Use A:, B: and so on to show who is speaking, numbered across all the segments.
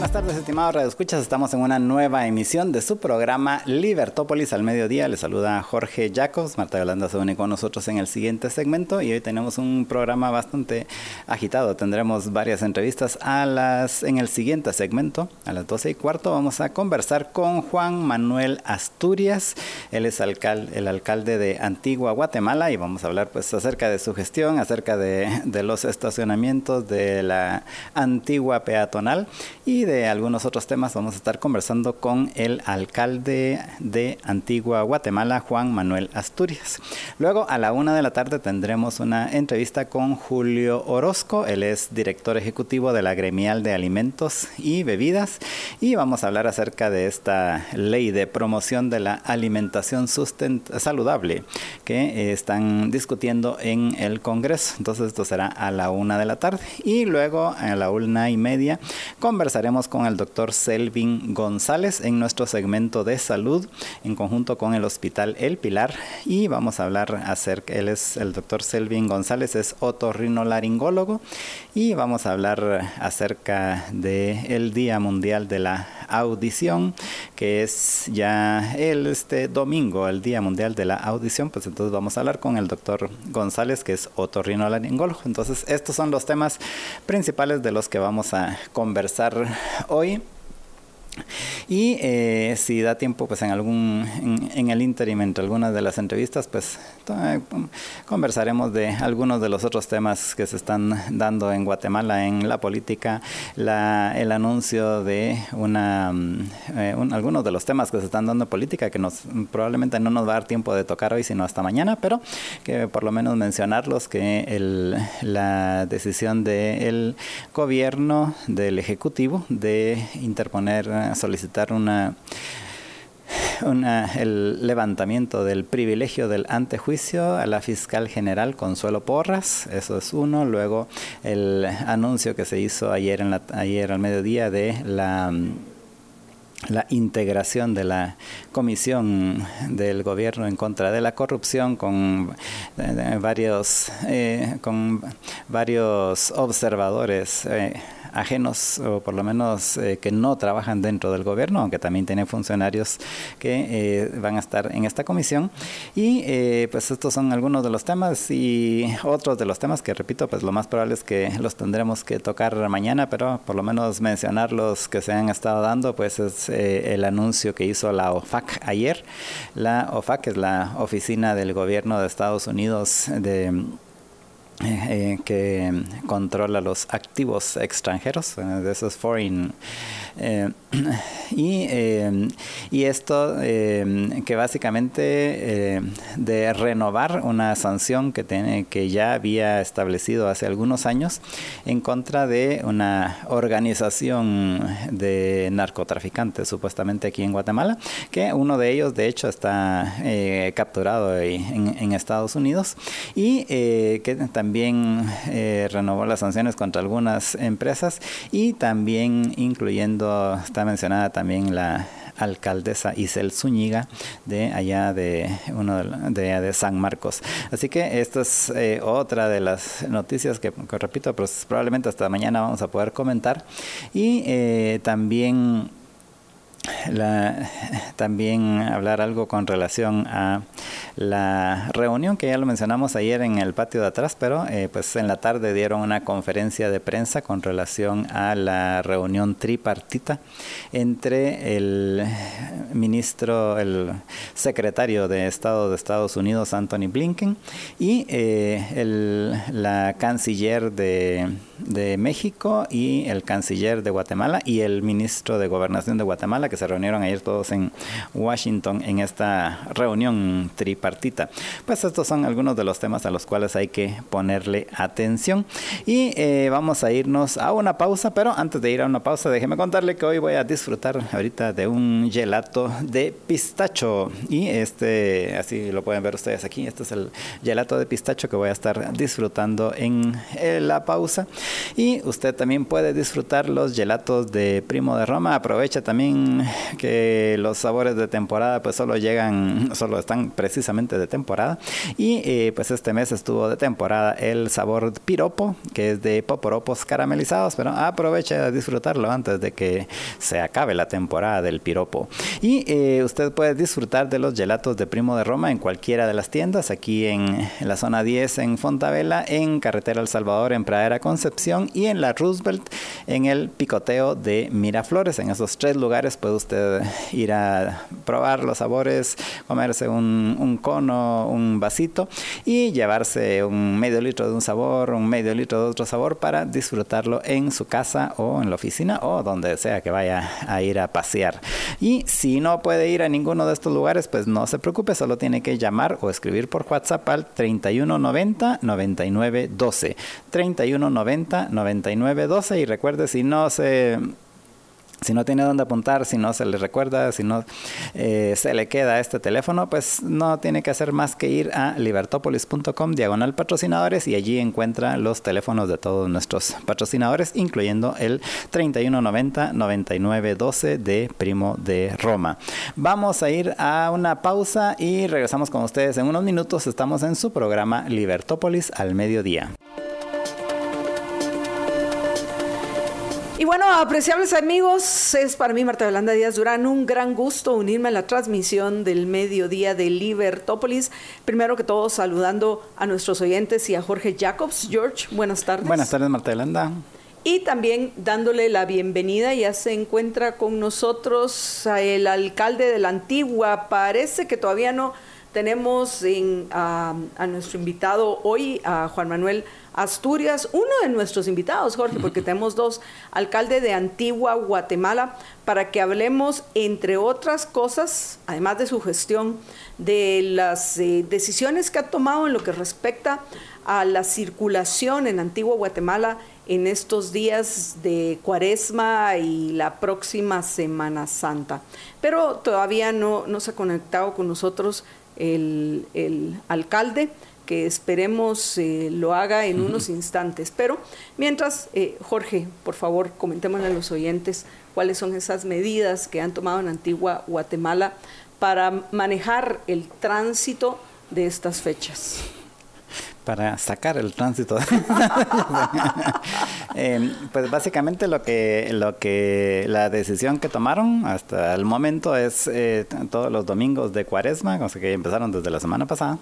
A: Buenas tardes, estimados radioescuchas. Estamos en una nueva emisión de su programa Libertópolis al mediodía. Les saluda Jorge Jacobs. Marta Yolanda se une con nosotros en el siguiente segmento y hoy tenemos un programa bastante agitado. Tendremos varias entrevistas a las en el siguiente segmento. A las 12 y cuarto vamos a conversar con Juan Manuel Asturias. Él es alcalde, el alcalde de Antigua Guatemala y vamos a hablar pues acerca de su gestión, acerca de, de los estacionamientos de la antigua peatonal y algunos otros temas vamos a estar conversando con el alcalde de Antigua Guatemala, Juan Manuel Asturias. Luego a la una de la tarde tendremos una entrevista con Julio Orozco, él es director ejecutivo de la Gremial de Alimentos y Bebidas y vamos a hablar acerca de esta ley de promoción de la alimentación saludable que están discutiendo en el Congreso. Entonces esto será a la una de la tarde y luego a la una y media conversaremos con el doctor Selvin González en nuestro segmento de salud en conjunto con el Hospital El Pilar y vamos a hablar acerca, él es el doctor Selvin González, es otorrinolaringólogo y vamos a hablar acerca del el Día Mundial de la Audición, que es ya el este domingo, el Día Mundial de la Audición, pues entonces vamos a hablar con el doctor González, que es otorrinolaringólogo. Entonces, estos son los temas principales de los que vamos a conversar hoy. Y eh, si da tiempo, pues en algún, en, el interim, entre algunas de las entrevistas, pues conversaremos de algunos de los otros temas que se están dando en Guatemala en la política, la, el anuncio de una, mm, eh, algunos de los temas que se están dando en política que nos probablemente no nos va a dar tiempo de tocar hoy, sino hasta mañana, pero que por lo menos mencionarlos que el, la decisión del gobierno del ejecutivo de interponer solicitar una, el levantamiento del privilegio del antejuicio a la fiscal general Consuelo Porras, eso es uno. Luego el anuncio que se hizo ayer, en la, ayer al mediodía de la la integración de la comisión del gobierno en contra de la corrupción con eh, varios eh, con varios observadores eh, ajenos o por lo menos eh, que no trabajan dentro del gobierno, aunque también tienen funcionarios que eh, van a estar en esta comisión. Y eh, pues estos son algunos de los temas y otros de los temas que repito, pues lo más probable es que los tendremos que tocar mañana, pero por lo menos mencionar los que se han estado dando, pues es el anuncio que hizo la OFAC ayer. La OFAC es la Oficina del Gobierno de Estados Unidos de eh, que controla los activos extranjeros, eh, de esos foreign. Eh, y, y, esto que básicamente de renovar una sanción que, tiene, que ya había establecido hace algunos años en contra de una organización de narcotraficantes supuestamente aquí en Guatemala, que uno de ellos de hecho está capturado en, en, Estados Unidos y que también también eh, renovó las sanciones contra algunas empresas y también incluyendo, está mencionada también la alcaldesa Isel Zúñiga de allá de uno de, de, San Marcos. Así que esta es eh, otra de las noticias que, repito, pues probablemente hasta mañana vamos a poder comentar. Y eh, también la, también hablar algo con relación a la reunión que ya lo mencionamos ayer en el patio de atrás, pero eh, pues en la tarde dieron una conferencia de prensa con relación a la reunión tripartita entre el ministro, el secretario de Estado de Estados Unidos, Anthony Blinken, y eh, el, la canciller de, de México y el canciller de Guatemala y el ministro de Gobernación de Guatemala que se reunieron ayer todos en Washington en esta reunión tripartita. Pues estos son algunos de los temas a los cuales hay que ponerle atención. Y eh, vamos a irnos a una pausa, pero antes de ir a una pausa, déjeme contarle que hoy voy a disfrutar ahorita de un gelato de pistacho. Y este, así lo pueden ver ustedes aquí, este es el gelato de pistacho que voy a estar disfrutando en la pausa. Y usted también puede disfrutar los gelatos de Primo de Roma. Aprovecha también que los sabores de temporada pues solo llegan, solo están precisamente de temporada. Y eh, pues este mes estuvo de temporada el sabor piropo, que es de poporopos caramelizados, pero aprovecha de disfrutarlo antes de que se acabe la temporada del piropo. Y eh, usted puede disfrutar de los gelatos de Primo de Roma en cualquiera de las tiendas, aquí en, la zona 10 en Fontavela, en Carretera El Salvador, en Pradera Concepción y en la Roosevelt en el picoteo de Miraflores. En esos tres lugares puede usted ir a probar los sabores, comerse un, cono, un vasito y llevarse un medio litro de un sabor, un medio litro de otro sabor para disfrutarlo en su casa o en la oficina o donde sea que vaya a ir a pasear. Y si no puede ir a ninguno de estos lugares, pues no se preocupe, solo tiene que llamar o escribir por WhatsApp al 3190 9912. 3190 9912 y recuerde si no se si no tiene dónde apuntar, si no se le recuerda, si no eh, se le queda este teléfono, pues no tiene que hacer más que ir a libertopolis.com diagonal patrocinadores y allí encuentra los teléfonos de todos nuestros patrocinadores, incluyendo el 3190-9912 de Primo de Roma. Vamos a ir a una pausa y regresamos con ustedes en unos minutos. Estamos en su programa Libertópolis al mediodía.
B: Y bueno, apreciables amigos, es para mí Marta Yolanda Díaz Durán un gran gusto unirme a la transmisión del mediodía de Libertópolis. Primero que todo, saludando a nuestros oyentes y a Jorge Jacobs. George, buenas tardes.
A: Buenas tardes, Marta Yolanda.
B: Y también dándole la bienvenida, ya se encuentra con nosotros el alcalde de la Antigua. Parece que todavía no tenemos a, a nuestro invitado hoy, a Juan Manuel Asturias, uno de nuestros invitados, Jorge, porque tenemos dos, alcalde de Antigua, Guatemala, para que hablemos, entre otras cosas, además de su gestión, de las eh, decisiones que ha tomado en lo que respecta a la circulación en Antigua, Guatemala, en estos días de Cuaresma y la próxima Semana Santa. Pero todavía no, no se ha conectado con nosotros el, el alcalde que esperemos eh, lo haga en unos instantes. Pero mientras, eh, Jorge, por favor, comentémosle a los oyentes cuáles son esas medidas que han tomado en Antigua Guatemala para manejar el tránsito de estas fechas
A: para sacar el tránsito. Eh, pues básicamente lo que, lo que la decisión que tomaron hasta el momento es eh, todos los domingos de cuaresma, o sea que empezaron desde la semana pasada,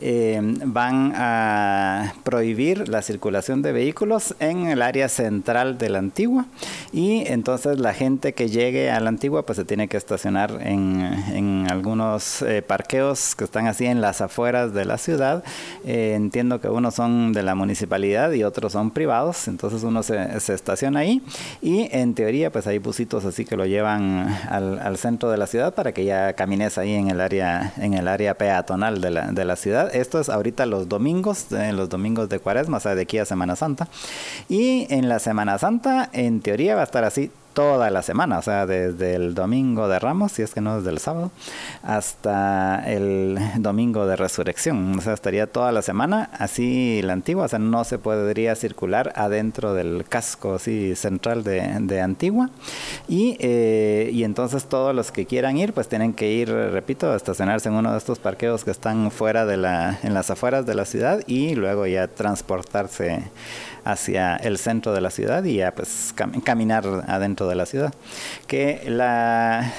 A: eh, van a prohibir la circulación de vehículos en el área central de la antigua y entonces la gente que llegue a la antigua pues se tiene que estacionar en, en algunos parqueos que están así en las afueras de la ciudad. entiendo que unos son de la municipalidad y otros son privados, entonces uno se, estaciona ahí y en teoría pues hay busitos así que lo llevan al, centro de la ciudad para que ya camines ahí en el área, en el área peatonal de la, de la ciudad. Esto es ahorita los domingos, en los domingos de cuaresma, o sea, de aquí a Semana Santa. Y en la Semana Santa, en teoría va a estar así toda la semana, o sea, desde el domingo de Ramos, si es que no desde el sábado, hasta el domingo de resurrección. O sea, estaría toda la semana así la antigua, o sea, no se podría circular adentro del casco así central de, de Antigua. Y, eh, y entonces todos los que quieran ir, pues tienen que ir, repito, a estacionarse en uno de estos parqueos que están fuera de la, en las afueras de la ciudad y luego ya transportarse hacia el centro de la ciudad y a pues caminar adentro de la ciudad. Que la,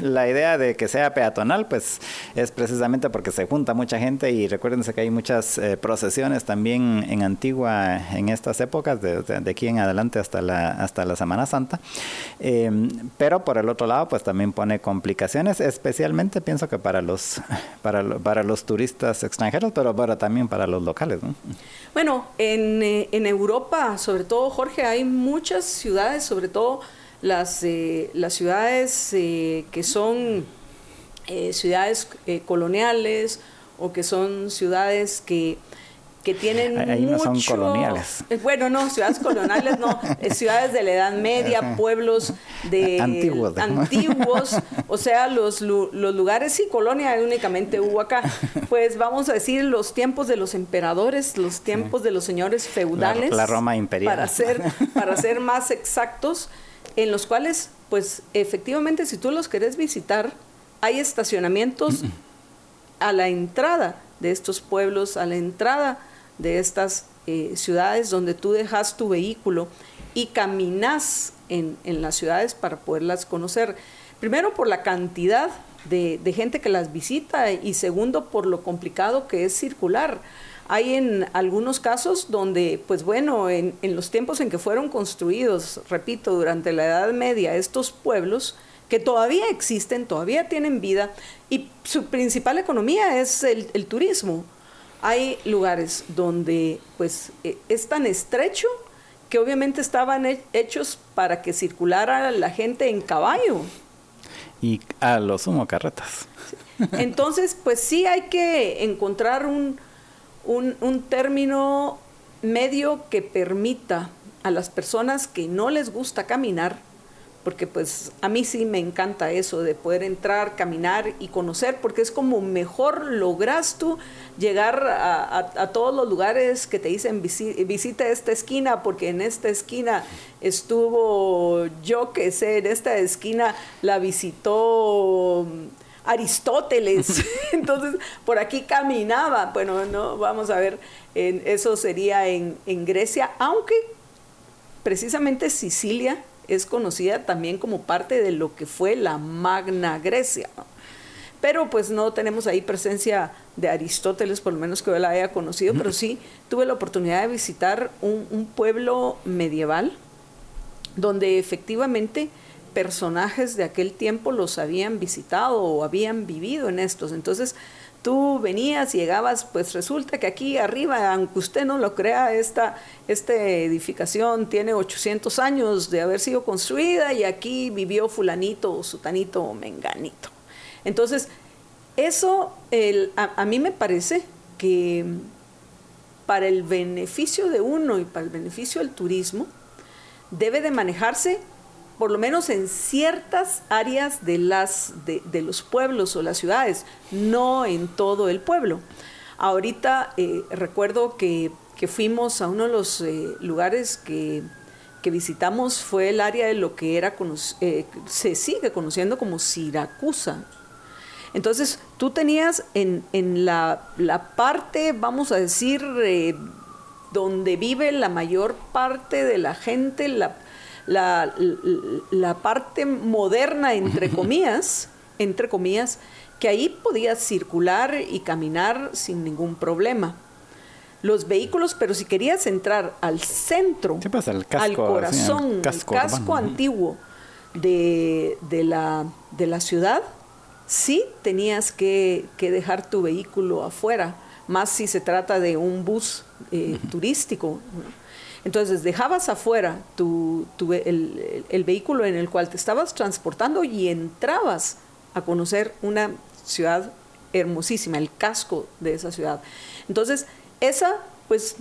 A: la idea de que sea peatonal pues es precisamente porque se junta mucha gente y recuérdense que hay muchas eh, procesiones también en Antigua en estas épocas, de, de, aquí en adelante hasta la, hasta la Semana Santa. Eh, pero por el otro lado pues también pone complicaciones, especialmente pienso que para los, para, para los turistas extranjeros, pero, pero también para los locales. ¿no?
B: Bueno, en, eh, en Europa, sobre todo, Jorge, hay muchas ciudades, sobre todo las, las ciudades que son ciudades coloniales o que son ciudades que que tienen
A: Ahí no son coloniales.
B: Eh, bueno, no, ciudades coloniales no, eh, ciudades de la Edad Media, pueblos de
A: antiguos,
B: antiguos o sea, los, los lugares, sí, colonia únicamente hubo acá. Pues vamos a decir los tiempos de los emperadores, los tiempos de los señores feudales.
A: La, Roma imperial.
B: Para ser, para ser más exactos, en los cuales, pues efectivamente, si tú los querés visitar, hay estacionamientos a la entrada de estos pueblos, a la entrada de estas eh, ciudades donde tú dejas tu vehículo y caminas en, las ciudades para poderlas conocer. Primero por la cantidad de, gente que las visita y segundo por lo complicado que es circular. Hay en algunos casos donde, pues bueno, en, en, los tiempos en que fueron construidos, repito, durante la Edad Media, estos pueblos que todavía existen, todavía tienen vida y su principal economía es el turismo hay lugares donde pues e, es tan estrecho que obviamente estaban hechos para que circulara la gente en caballo.
A: Y a los sumo carretas.
B: Entonces, pues sí hay que encontrar un, un, un término medio que permita a las personas que no les gusta caminar, porque pues a mí sí me encanta eso de poder entrar, caminar y conocer, porque es como mejor logras tú llegar a, todos los lugares que te dicen visita esta esquina, porque en esta esquina estuvo, yo que sé, en esta esquina la visitó Aristóteles, entonces por aquí caminaba, bueno, no, vamos a ver, eso sería en, en Grecia, aunque precisamente Sicilia, es conocida también como parte de lo que fue la Magna Grecia. Pero pues no tenemos ahí presencia de Aristóteles, por lo menos que yo la haya conocido, pero sí tuve la oportunidad de visitar un, pueblo medieval donde efectivamente personajes de aquel tiempo los habían visitado o habían vivido en estos. Entonces, tú venías, llegabas, pues resulta que aquí arriba, aunque usted no lo crea, esta, esta edificación tiene 800 años de haber sido construida y aquí vivió fulanito sutanito o menganito. Entonces, eso a, mí me parece que para el beneficio de uno y para el beneficio del turismo, debe de manejarse por lo menos en ciertas áreas de, las, de, los pueblos o las ciudades, no en todo el pueblo. Ahorita eh, recuerdo que, fuimos a uno de los eh, lugares que, visitamos, fue el área de lo que era eh, se sigue conociendo como Siracusa. Entonces, tú tenías en, la, la, parte, vamos a decir, donde vive la mayor parte de la gente, la, la, la parte moderna, entre comillas, entre comillas, que ahí podías circular y caminar sin ningún problema. Los vehículos, pero si querías entrar al centro, al corazón, el casco, antiguo de, de, la, de, la, ciudad, sí tenías que, que, dejar tu vehículo afuera, más si se trata de un bus eh, turístico. Entonces dejabas afuera tu, el, vehículo en el cual te estabas transportando y entrabas a conocer una ciudad hermosísima, el casco de esa ciudad. Entonces, esa, pues,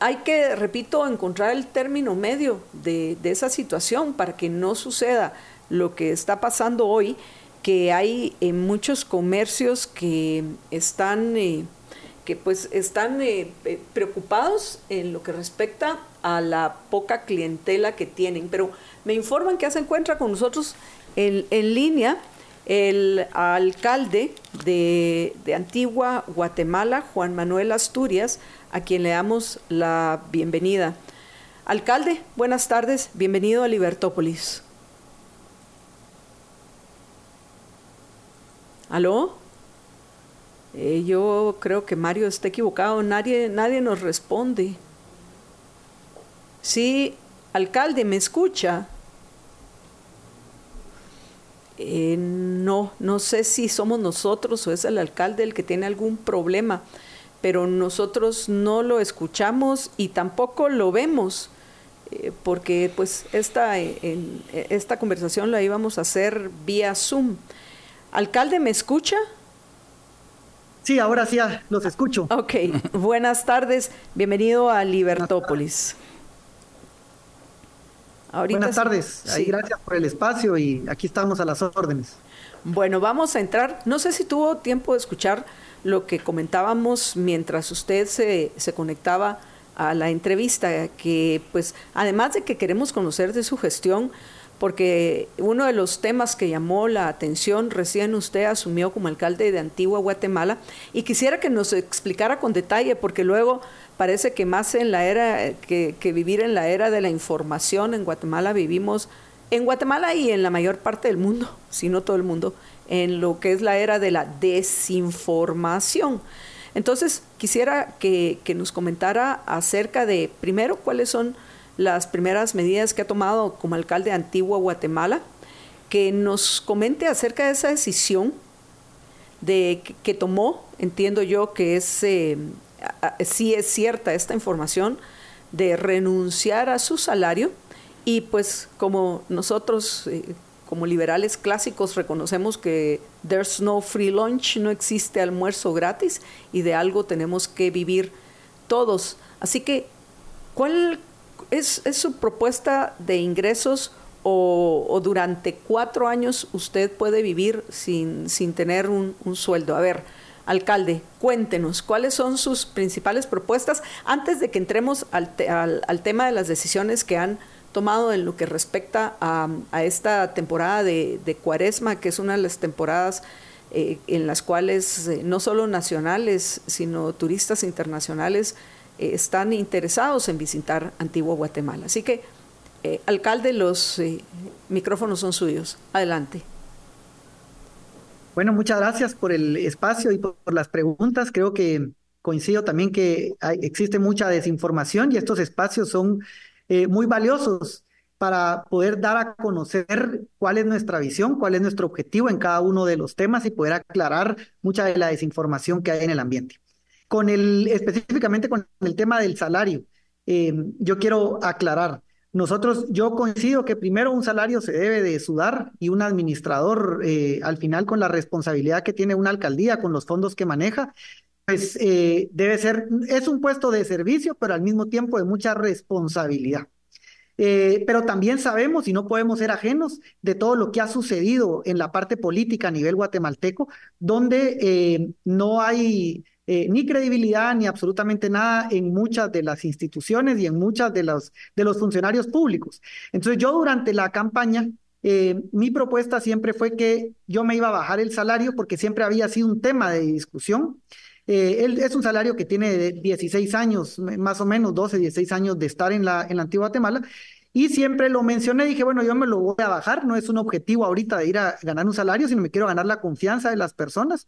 B: hay que, repito, encontrar el término medio de, esa situación para que no suceda lo que está pasando hoy, que hay en muchos comercios que están... Eh, que pues están eh, eh, preocupados en lo que respecta a la poca clientela que tienen. Pero me informan que se encuentra con nosotros en, línea el alcalde de, de, Antigua Guatemala, Juan Manuel Asturias, a quien le damos la bienvenida. Alcalde, buenas tardes, bienvenido a Libertópolis. ¿Aló? Eh, yo creo que Mario está equivocado, nadie, nadie nos responde. Sí, alcalde, ¿me escucha? Eh, no, no sé si somos nosotros o es el alcalde el que tiene algún problema, pero nosotros no lo escuchamos y tampoco lo vemos. eh, porque pues esta, en, esta conversación la íbamos a hacer vía Zoom. Alcalde, ¿me escucha?
C: Sí, ahora sí los escucho.
B: Ok, buenas tardes, bienvenido a Libertópolis.
C: buenas tardes, gracias por el espacio y aquí estamos a las órdenes.
B: Bueno, vamos a entrar, no sé si tuvo tiempo de escuchar lo que comentábamos mientras usted se, se conectaba a la entrevista, que pues además de que queremos conocer de su gestión, porque uno de los temas que llamó la atención recién usted asumió como alcalde de Antigua Guatemala y quisiera que nos explicara con detalle porque luego parece que más en la era que, vivir en la era de la información en Guatemala vivimos en Guatemala y en la mayor parte del mundo, si no todo el mundo, en lo que es la era de la desinformación. Entonces, quisiera que, nos comentara acerca de, primero, cuáles son las primeras medidas que ha tomado como alcalde de Antigua Guatemala, que nos comente acerca de esa decisión de que, tomó, entiendo yo que es eh, sí es cierta esta información de renunciar a su salario y pues como nosotros eh, como liberales clásicos reconocemos que there's no free lunch, no existe almuerzo gratis y de algo tenemos que vivir todos. Así que, ¿cuál, ¿Es, su propuesta de ingresos o, durante cuatro años usted puede vivir sin, sin tener un, sueldo? A ver, alcalde, cuéntenos cuáles son sus principales propuestas antes de que entremos al, al, tema de las decisiones que han tomado en lo que respecta a, esta temporada de, cuaresma, que es una de las temporadas eh, en las cuales eh, no solo nacionales, sino turistas internacionales eh, están interesados en visitar Antigua Guatemala. Así que, eh, alcalde, los eh, micrófonos son suyos. Adelante.
C: Bueno, muchas gracias por el espacio y por, las preguntas. Creo que coincido también que existe mucha desinformación y estos espacios son muy valiosos para poder dar a conocer cuál es nuestra visión, cuál es nuestro objetivo en cada uno de los temas y poder aclarar mucha de la desinformación que hay en el ambiente. Con el, específicamente con el tema del salario, eh, yo quiero aclarar. Nosotros, yo coincido que primero un salario se debe de sudar y un administrador, eh, al final con la responsabilidad que tiene una alcaldía, con los fondos que maneja, pues eh, debe ser, es un puesto de servicio, pero al mismo tiempo de mucha responsabilidad. pero también sabemos y no podemos ser ajenos de todo lo que ha sucedido en la parte política a nivel guatemalteco, donde no hay eh, ni credibilidad ni absolutamente nada en muchas de las instituciones y en muchas de los, de los funcionarios públicos. Entonces yo durante la campaña, eh, mi propuesta siempre fue que yo me iba a bajar el salario porque siempre había sido un tema de discusión. Eh, él es un salario que tiene 16 años, más o menos 12, 16 años de estar en la, en la antigua Guatemala. Y siempre lo mencioné, dije, bueno, yo me lo voy a bajar, no es un objetivo ahorita de ir a ganar un salario, sino me quiero ganar la confianza de las personas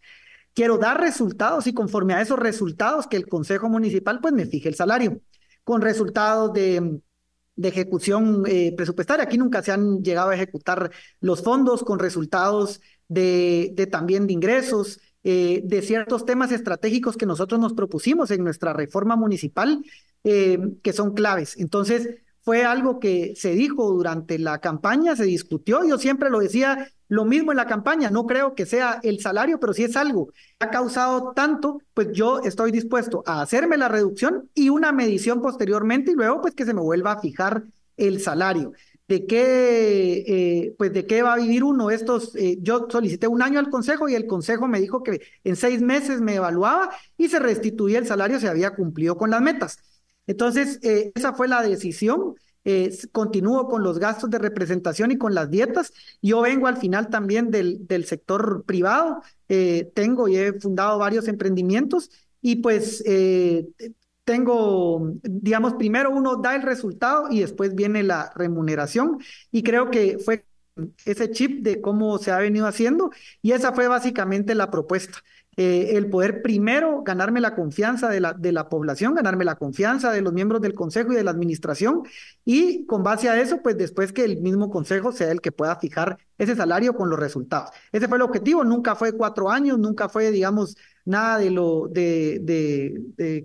C: quiero dar resultados y conforme a esos resultados que el Consejo Municipal pues me fije el salario, con resultados de, ejecución eh, presupuestaria. Aquí nunca se han llegado a ejecutar los fondos con resultados de, de también de ingresos, eh, de ciertos temas estratégicos que nosotros nos propusimos en nuestra reforma municipal, eh, que son claves. Entonces, fue algo que se dijo durante la campaña, se discutió, yo siempre lo decía, lo mismo en la campaña, no creo que sea el salario, pero si es algo ha causado tanto, pues yo estoy dispuesto a hacerme la reducción y una medición posteriormente y luego pues que se me vuelva a fijar el salario. ¿De qué, eh, pues de qué va a vivir uno? Estos, eh, yo solicité un año al consejo y el consejo me dijo que en seis meses me evaluaba y se restituía el salario si había cumplido con las metas. Entonces, eh, esa fue la decisión eh, continúo con los gastos de representación y con las dietas. Yo vengo al final también del, del sector privado, eh, tengo y he fundado varios emprendimientos y pues eh, tengo, digamos, primero uno da el resultado y después viene la remuneración y creo que fue ese chip de cómo se ha venido haciendo y esa fue básicamente la propuesta. Eh, el poder primero ganarme la confianza de la, de la población, ganarme la confianza de los miembros del consejo y de la administración y con base a eso, pues después que el mismo consejo sea el que pueda fijar ese salario con los resultados. Ese fue el objetivo, nunca fue cuatro años, nunca fue, digamos, nada de, lo, de,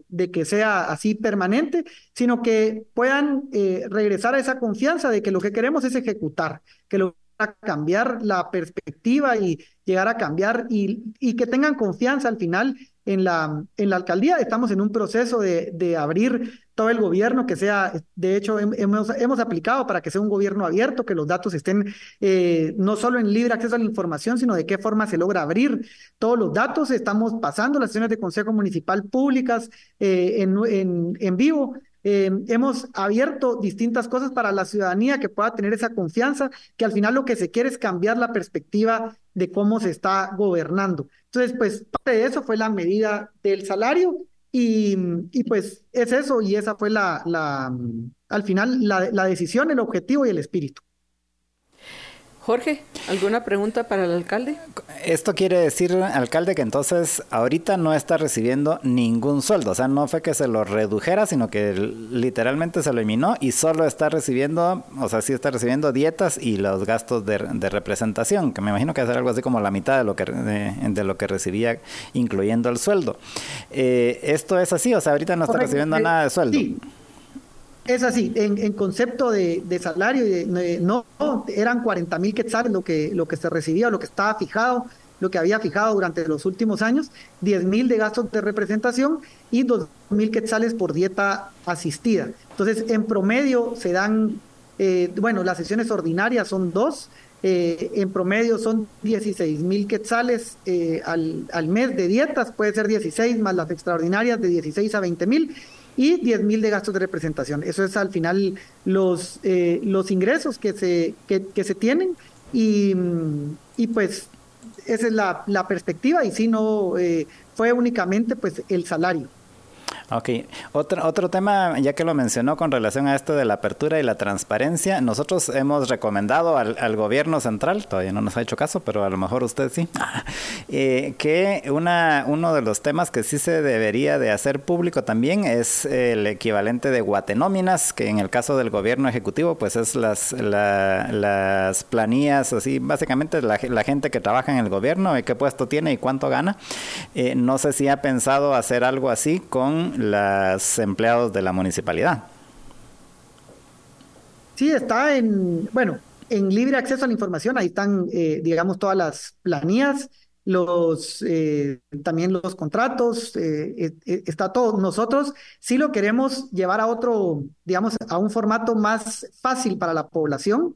C: de, que sea así permanente, sino que puedan eh, regresar a esa confianza de que lo que queremos es ejecutar, que lo a cambiar la perspectiva y llegar a cambiar y, y que tengan confianza al final en la, en la alcaldía. Estamos en un proceso de, de abrir todo el gobierno, que sea, de hecho, hemos, hemos, aplicado para que sea un gobierno abierto, que los datos estén eh, no solo en libre acceso a la información, sino de qué forma se logra abrir todos los datos. Estamos pasando las sesiones de Consejo Municipal públicas eh, en, en, en vivo. Eh, hemos abierto distintas cosas para la ciudadanía que pueda tener esa confianza, que al final lo que se quiere es cambiar la perspectiva de cómo se está gobernando. Entonces, pues parte de eso fue la medida del salario y, pues es eso y esa fue la, la al final la decisión, el objetivo y el espíritu.
B: Jorge, ¿alguna pregunta para el alcalde?
A: Esto quiere decir, alcalde, que entonces ahorita no está recibiendo ningún sueldo. O sea, no fue que se lo redujera, sino que literalmente se lo eliminó y solo está recibiendo, o sea, sí está recibiendo dietas y los gastos de, representación, que me imagino que va a ser algo así como la mitad de lo que, de, lo que recibía, incluyendo el sueldo. Eh, ¿Esto es así? O sea, ahorita no está recibiendo nada de sueldo.
C: Sí. Es así, en, concepto de, salario, no, eran 40 mil quetzales lo que, lo que se recibía, lo que estaba fijado, lo que había fijado durante los últimos años, 10 mil de gastos de representación y 2 mil quetzales por dieta asistida. Entonces, en promedio se dan, eh, bueno, las sesiones ordinarias son dos, eh, en promedio son 16 mil quetzales eh, al, al, mes de dietas, puede ser 16 más las extraordinarias de 16 a 20 mil y 10 mil de gastos de representación. Eso es al final los, eh, los ingresos que se, que, se tienen y, y, pues esa es la, la perspectiva y si no eh, fue únicamente pues el salario.
A: Ok, otro, otro tema, ya que lo mencionó con relación a esto de la apertura y la transparencia, nosotros hemos recomendado al, al gobierno central, todavía no nos ha hecho caso, pero a lo mejor usted sí, eh, que una, uno de los temas que sí se debería de hacer público también es el equivalente de guatenóminas, que en el caso del gobierno ejecutivo, pues es las, las planillas, así, básicamente la, la, gente que trabaja en el gobierno, qué puesto tiene y cuánto gana. Eh, no sé si ha pensado hacer algo así con los empleados de la municipalidad.
C: Sí, está en, bueno, en libre acceso a la información, ahí están, eh, digamos, todas las planillas, los, eh, también los contratos, eh, está todo. Nosotros sí lo queremos llevar a otro, digamos, a un formato más fácil para la población.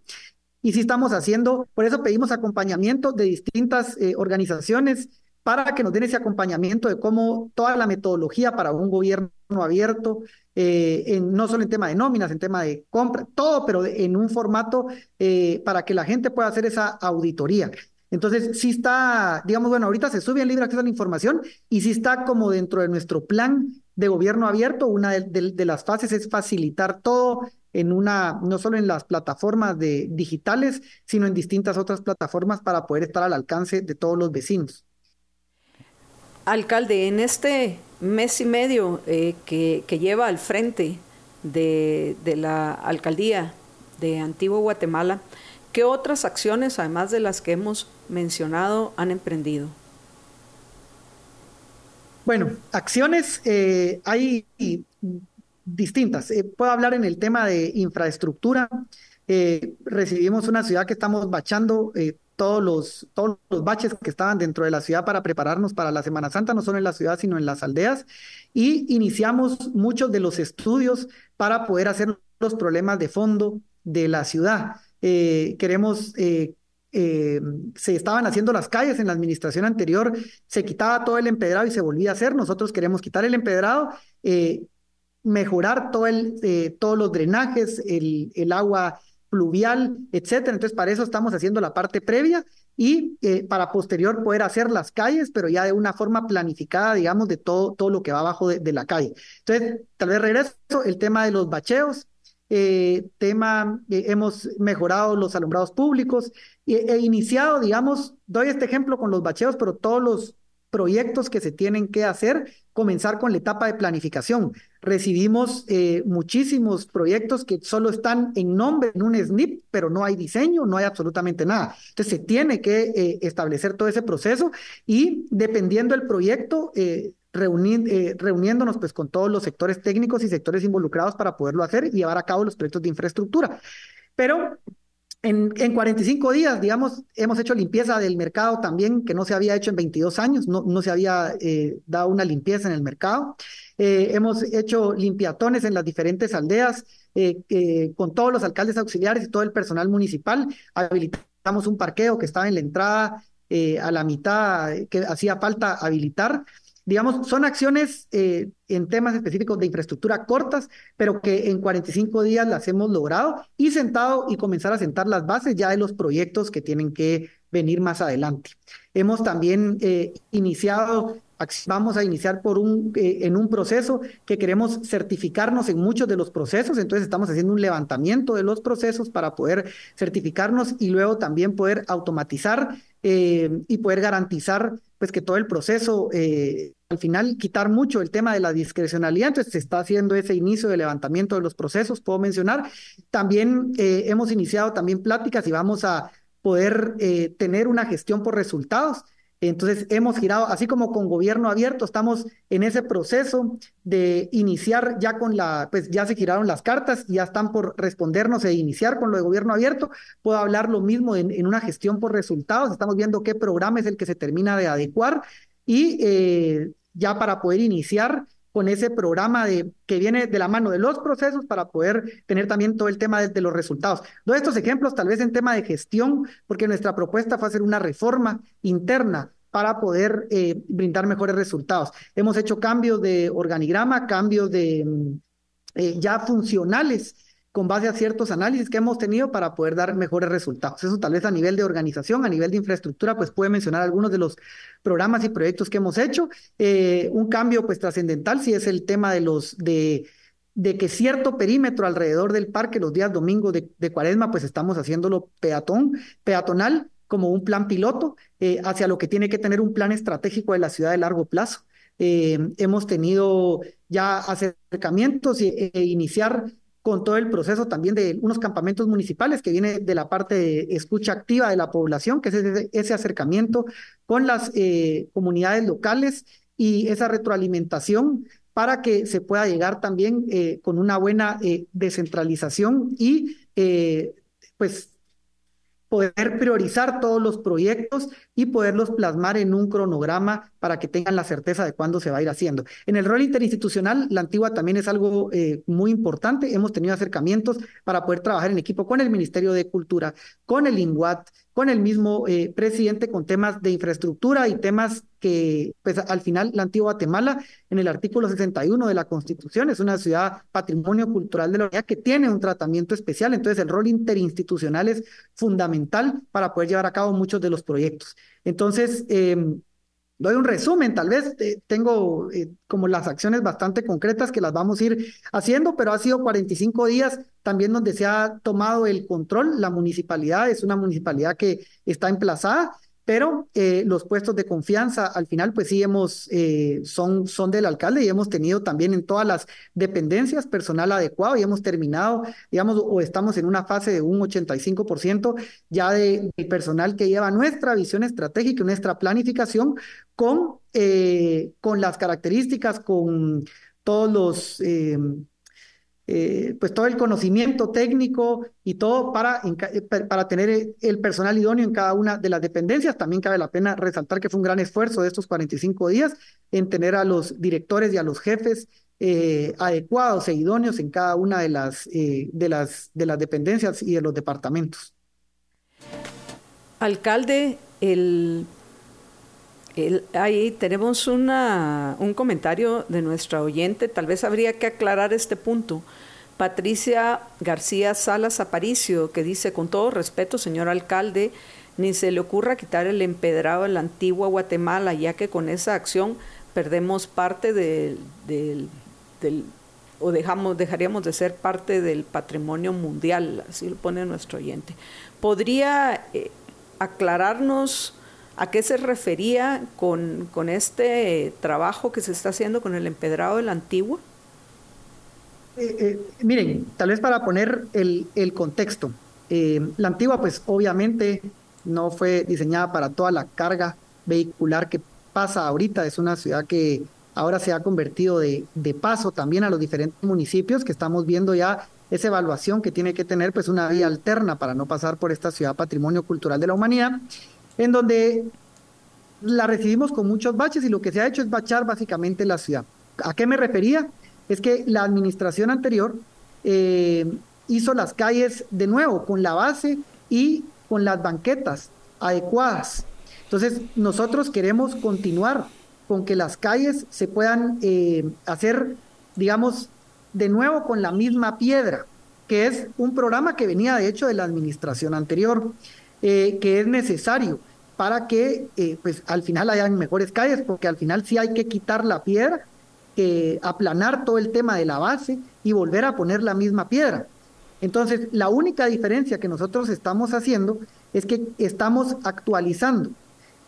C: Y sí estamos haciendo, por eso pedimos acompañamiento de distintas organizaciones para que nos den ese acompañamiento de cómo toda la metodología para un gobierno abierto, eh, no solo en tema de nóminas, en tema de compra, todo, pero en un formato eh, para que la gente pueda hacer esa auditoría. Entonces, sí está, digamos, bueno, ahorita se sube en libre acceso a la información y sí está como dentro de nuestro plan de gobierno abierto. Una de, las fases es facilitar todo en una, no solo en las plataformas de, digitales, sino en distintas otras plataformas para poder estar al alcance de todos los vecinos.
B: Alcalde, en este mes y medio eh, que, lleva al frente de, la alcaldía de Antiguo Guatemala, ¿qué otras acciones, además de las que hemos mencionado, han emprendido?
C: Bueno, acciones eh, hay distintas. Eh, puedo hablar en el tema de infraestructura. recibimos una ciudad que estamos bachando todos los, todos los baches que estaban dentro de la ciudad para prepararnos para la Semana Santa, no solo en la ciudad, sino en las aldeas, y iniciamos muchos de los estudios para poder hacer los problemas de fondo de la ciudad. Eh, queremos... Eh, eh, se estaban haciendo las calles en la administración anterior, se quitaba todo el empedrado y se volvía a hacer. Nosotros queremos quitar el empedrado, mejorar todo el, todos los drenajes, el, el agua pluvial, etcétera. Entonces, para eso estamos haciendo la parte previa y eh, para posterior poder hacer las calles, pero ya de una forma planificada, digamos, de todo, todo lo que va abajo de, la calle. Entonces, tal vez regreso, el tema de los bacheos, eh, tema, eh, hemos mejorado los alumbrados públicos, e iniciado, digamos, doy este ejemplo con los bacheos, pero todos los proyectos que se tienen que hacer, comenzar con la etapa de planificación. Recibimos eh, muchísimos proyectos que solo están en nombre, en un SNIP, pero no hay diseño, no hay absolutamente nada. Entonces se tiene que eh, establecer todo ese proceso y dependiendo del proyecto, eh, reuniéndonos pues con todos los sectores técnicos y sectores involucrados para poderlo hacer y llevar a cabo los proyectos de infraestructura. Pero en, en, 45 días, digamos, hemos hecho limpieza del mercado también, que no se había hecho en 22 años, no, se había eh, dado una limpieza en el mercado. Eh, hemos hecho limpiatones en las diferentes aldeas eh, con todos los alcaldes auxiliares y todo el personal municipal. Habilitamos un parqueo que estaba en la entrada a la mitad, que hacía falta habilitar digamos, son acciones eh, en temas específicos de infraestructura cortas, pero que en 45 días las hemos logrado y sentado y comenzar a sentar las bases ya de los proyectos que tienen que venir más adelante. Hemos también eh, iniciado, vamos a iniciar por un, eh, en un proceso que queremos certificarnos en muchos de los procesos, entonces estamos haciendo un levantamiento de los procesos para poder certificarnos y luego también poder automatizar y poder garantizar pues que todo el proceso, eh, al final, quitar mucho el tema de la discrecionalidad, entonces se está haciendo ese inicio de levantamiento de los procesos, puedo mencionar. También eh, hemos iniciado también pláticas y vamos a poder eh, tener una gestión por resultados. Entonces hemos girado, así como con gobierno abierto, estamos en ese proceso de iniciar ya con la, pues ya se giraron las cartas, ya están por respondernos e iniciar con lo de gobierno abierto. Puedo hablar lo mismo en, una gestión por resultados. Estamos viendo qué programa es el que se termina de adecuar y eh, ya para poder iniciar con ese programa de, que viene de la mano de los procesos para poder tener también todo el tema de, los resultados. Doy estos ejemplos tal vez en tema de gestión, porque nuestra propuesta fue hacer una reforma interna para poder eh, brindar mejores resultados. Hemos hecho cambios de organigrama, cambios de mm, eh, ya funcionales con base a ciertos análisis que hemos tenido para poder dar mejores resultados. Eso tal vez a nivel de organización, a nivel de infraestructura, pues puede mencionar algunos de los programas y proyectos que hemos hecho. Eh, un cambio pues trascendental si es el tema de los de de que cierto perímetro alrededor del parque los días domingos de, de cuaresma, pues estamos haciéndolo peatón, peatonal, como un plan piloto eh, hacia lo que tiene que tener un plan estratégico de la ciudad de largo plazo. Eh, hemos tenido ya acercamientos e, e, iniciar con todo el proceso también de unos campamentos municipales que viene de la parte de escucha activa de la población, que es ese, acercamiento con las eh, comunidades locales y esa retroalimentación para que se pueda llegar también con una buena descentralización y pues poder priorizar todos los proyectos y poderlos plasmar en un cronograma para que tengan la certeza de cuándo se va a ir haciendo. En el rol interinstitucional, la antigua también es algo eh, muy importante. Hemos tenido acercamientos para poder trabajar en equipo con el Ministerio de Cultura, con el INGUAT, con el mismo eh, presidente, con temas de infraestructura y temas que, pues al final, la antigua Guatemala, en el artículo 61 de la Constitución, es una ciudad patrimonio cultural de la unidad que tiene un tratamiento especial. Entonces, el rol interinstitucional es fundamental para poder llevar a cabo muchos de los proyectos. Entonces, em, doy un resumen, tal vez eh, tengo eh, como las acciones bastante concretas que las vamos a ir haciendo, pero ha sido 45 días también donde se ha tomado el control. La municipalidad es una municipalidad que está emplazada pero eh, los puestos de confianza al final pues sí hemos, eh, son, son del alcalde y hemos tenido también en todas las dependencias personal adecuado y hemos terminado, digamos, o estamos en una fase de un 85% ya de, personal que lleva nuestra visión estratégica, nuestra planificación con, eh, con las características, con todos los eh, pues todo el conocimiento técnico y todo para, eh, para tener el personal idóneo en cada una de las dependencias. También cabe la pena resaltar que fue un gran esfuerzo de estos 45 días en tener a los directores y a los jefes eh, adecuados e idóneos en cada una de las, de, las, de las dependencias y de los departamentos.
B: Alcalde, el ahí tenemos una, un comentario de nuestra oyente, tal vez habría que aclarar este punto. Patricia García Salas Aparicio, que dice, con todo respeto, señor alcalde, ni se le ocurra quitar el empedrado de la antigua Guatemala, ya que con esa acción perdemos parte del, del, o dejamos, dejaríamos de ser parte del patrimonio mundial, así lo pone nuestro oyente. ¿Podría eh, aclararnos ¿A qué se refería con, con este trabajo que se está haciendo con el empedrado de la antigua?
C: Eh, eh, miren, tal vez para poner el, el contexto, eh, la antigua pues obviamente no fue diseñada para toda la carga vehicular que pasa ahorita, es una ciudad que ahora se ha convertido de, de paso también a los diferentes municipios que estamos viendo ya esa evaluación que tiene que tener pues una vía alterna para no pasar por esta ciudad patrimonio cultural de la humanidad, en donde la recibimos con muchos baches y lo que se ha hecho es bachar básicamente la ciudad. ¿A qué me refería? es que la administración anterior eh, hizo las calles de nuevo con la base y con las banquetas adecuadas. Entonces, nosotros queremos continuar con que las calles se puedan eh, hacer, digamos, de nuevo con la misma piedra, que es un programa que venía de hecho de la administración anterior, eh, que es necesario para que pues al final hayan mejores calles, porque al final sí hay que quitar la piedra aplanar todo el tema de la base y volver a poner la misma piedra. Entonces, la única diferencia que nosotros estamos haciendo es que estamos actualizando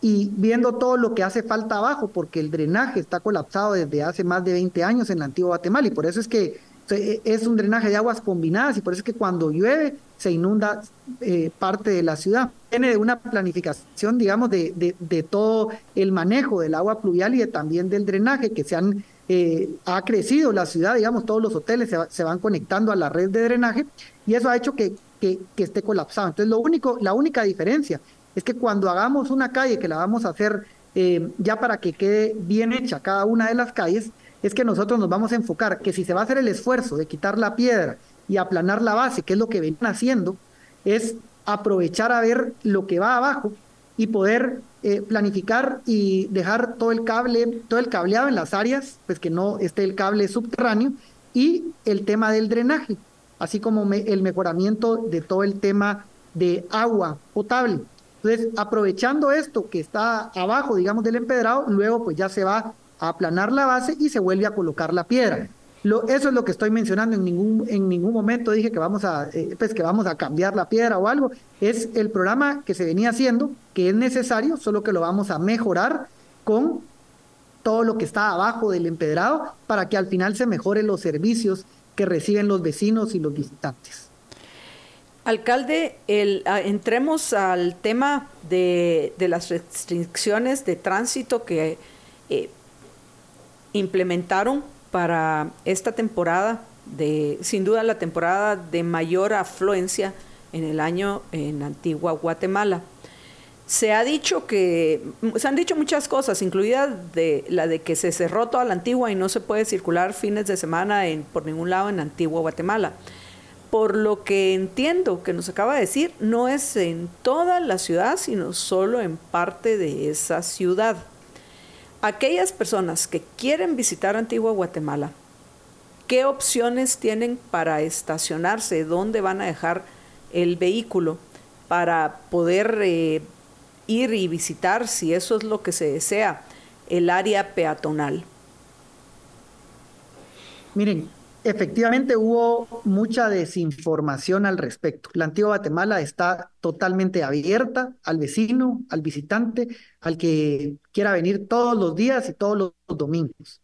C: y viendo todo lo que hace falta abajo, porque el drenaje está colapsado desde hace más de 20 años en la antigua Guatemala y por eso es que es un drenaje de aguas combinadas y por eso es que cuando llueve se inunda eh, parte de la ciudad. Tiene de una planificación, digamos, de, de, de, todo el manejo del agua pluvial y de, también del drenaje que se han eh, ha crecido la ciudad, digamos, todos los hoteles se, van conectando a la red de drenaje y eso ha hecho que, que, esté colapsado. Entonces, lo único, la única diferencia es que cuando hagamos una calle, que la vamos a hacer eh, ya para que quede bien hecha cada una de las calles, es que nosotros nos vamos a enfocar que si se va a hacer el esfuerzo de quitar la piedra y aplanar la base, que es lo que venían haciendo, es aprovechar a ver lo que va abajo y poder eh, planificar y dejar todo el cable, todo el cableado en las áreas, pues que no esté el cable subterráneo y el tema del drenaje, así como el mejoramiento de todo el tema de agua potable. Entonces, aprovechando esto que está abajo, digamos, del empedrado, luego pues ya se va aplanar la base y se vuelve a colocar la piedra eso es lo que estoy mencionando. En ningún, en ningún momento dije que vamos, a, eh, pues que vamos a cambiar la piedra o algo. Es el programa que se venía haciendo, que es necesario, solo que lo vamos a mejorar con todo lo que está abajo del empedrado para que al final se mejoren los servicios que reciben los vecinos y los visitantes.
B: Alcalde, entremos al tema de, las restricciones de tránsito que eh, implementaron para esta temporada, de, sin duda la temporada de mayor afluencia en el año en Antigua Guatemala. Se ha dicho que, se han dicho muchas cosas, incluida de la de que se cerró toda la Antigua y no se puede circular fines de semana en, por ningún lado en Antigua Guatemala. Por lo que entiendo que nos acaba de decir, no es en toda la ciudad, sino solo en parte de esa ciudad aquellas personas que quieren visitar Antigua Guatemala, ¿qué opciones tienen para estacionarse? ¿Dónde van a dejar el vehículo para poder eh, ir y visitar, si eso es lo que se desea, el área peatonal?
C: Miren, Efectivamente hubo mucha desinformación al respecto. La antigua Guatemala está totalmente abierta al vecino, al visitante, al que quiera venir todos los días y todos los domingos.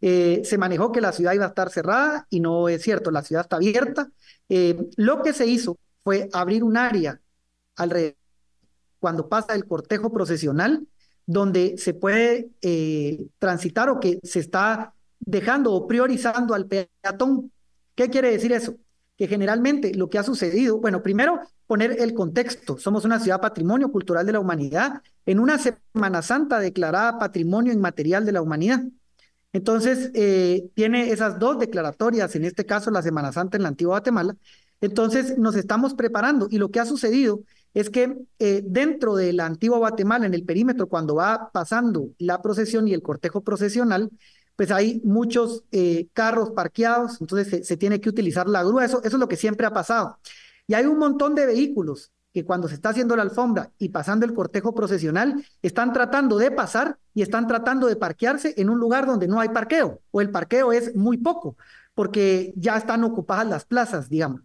C: Eh, se manejó que la ciudad iba a estar cerrada y no es cierto, la ciudad está abierta. Eh, lo que se hizo fue abrir un área alrededor cuando pasa el cortejo procesional donde se puede eh, transitar o que se está dejando o priorizando al peatón. ¿Qué quiere decir eso? Que generalmente lo que ha sucedido, bueno, primero poner el contexto. Somos una ciudad patrimonio cultural de la humanidad en una Semana Santa declarada patrimonio inmaterial de la humanidad. Entonces, eh, tiene esas dos declaratorias, en este caso la Semana Santa en la antigua Guatemala. Entonces, nos estamos preparando y lo que ha sucedido es que eh, dentro de la antigua Guatemala, en el perímetro, cuando va pasando la procesión y el cortejo procesional, pues hay muchos eh, carros parqueados, entonces se, tiene que utilizar la grúa, eso, es lo que siempre ha pasado. Y hay un montón de vehículos que cuando se está haciendo la alfombra y pasando el cortejo procesional, están tratando de pasar y están tratando de parquearse en un lugar donde no hay parqueo, o el parqueo es muy poco, porque ya están ocupadas las plazas, digamos.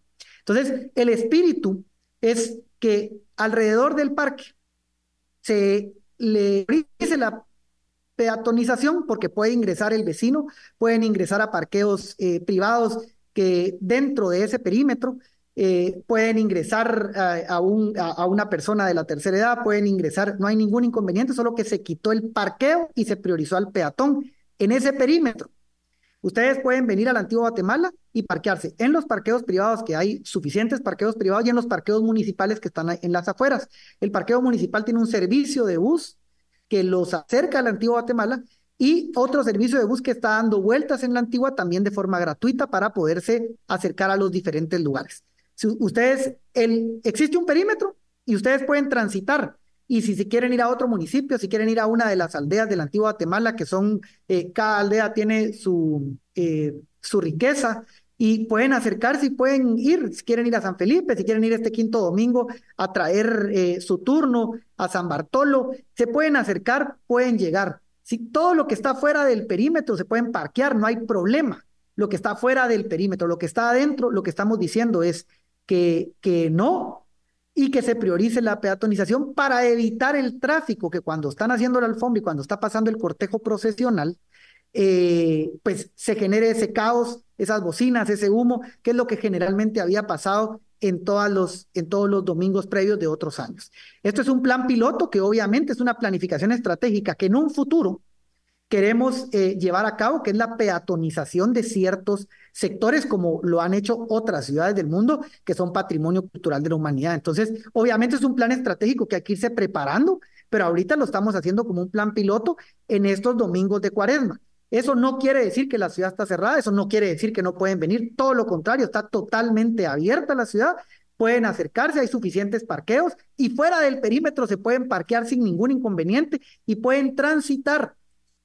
C: Entonces, el espíritu es que alrededor del parque se le dice la peatonización porque puede ingresar el vecino, pueden ingresar a parqueos eh, privados que dentro de ese perímetro eh, pueden ingresar a, un, a, una persona de la tercera edad, pueden ingresar, no hay ningún inconveniente, solo que se quitó el parqueo y se priorizó al peatón en ese perímetro. Ustedes pueden venir a la antigua Guatemala y parquearse en los parqueos privados, que hay suficientes parqueos privados, y en los parqueos municipales que están en las afueras. El parqueo municipal tiene un servicio de bus que los acerca a la antigua Guatemala y otro servicio de bus que está dando vueltas en la antigua también de forma gratuita para poderse acercar a los diferentes lugares. Si ustedes, existe un perímetro y ustedes pueden transitar. Y si se quieren ir a otro municipio, si quieren ir a una de las aldeas de la antigua Guatemala, que son, eh, cada aldea tiene su, eh, su riqueza, y pueden acercarse y pueden ir, si quieren ir a San Felipe, si quieren ir este quinto domingo a traer eh, su turno a San Bartolo, se pueden acercar, pueden llegar. Si todo lo que está fuera del perímetro se pueden parquear, no hay problema. Lo que está fuera del perímetro, lo que está adentro, lo que estamos diciendo es que, que no y que se priorice la peatonización para evitar el tráfico que cuando están haciendo la alfombra y cuando está pasando el cortejo procesional, eh, pues se genere ese caos, esas bocinas, ese humo, que es lo que generalmente había pasado en, todos los, en todos los domingos previos de otros años. Esto es un plan piloto que obviamente es una planificación estratégica que en un futuro queremos eh, llevar a cabo, que es la peatonización de ciertos sectores, como lo han hecho otras ciudades del mundo, que son patrimonio cultural de la humanidad. Entonces, obviamente es un plan estratégico que hay que irse preparando, pero ahorita lo estamos haciendo como un plan piloto en estos domingos de cuaresma. Eso no quiere decir que la ciudad está cerrada, eso no quiere decir que no pueden venir, todo lo contrario, está totalmente abierta la ciudad, pueden acercarse, hay suficientes parqueos y fuera del perímetro se pueden parquear sin ningún inconveniente y pueden transitar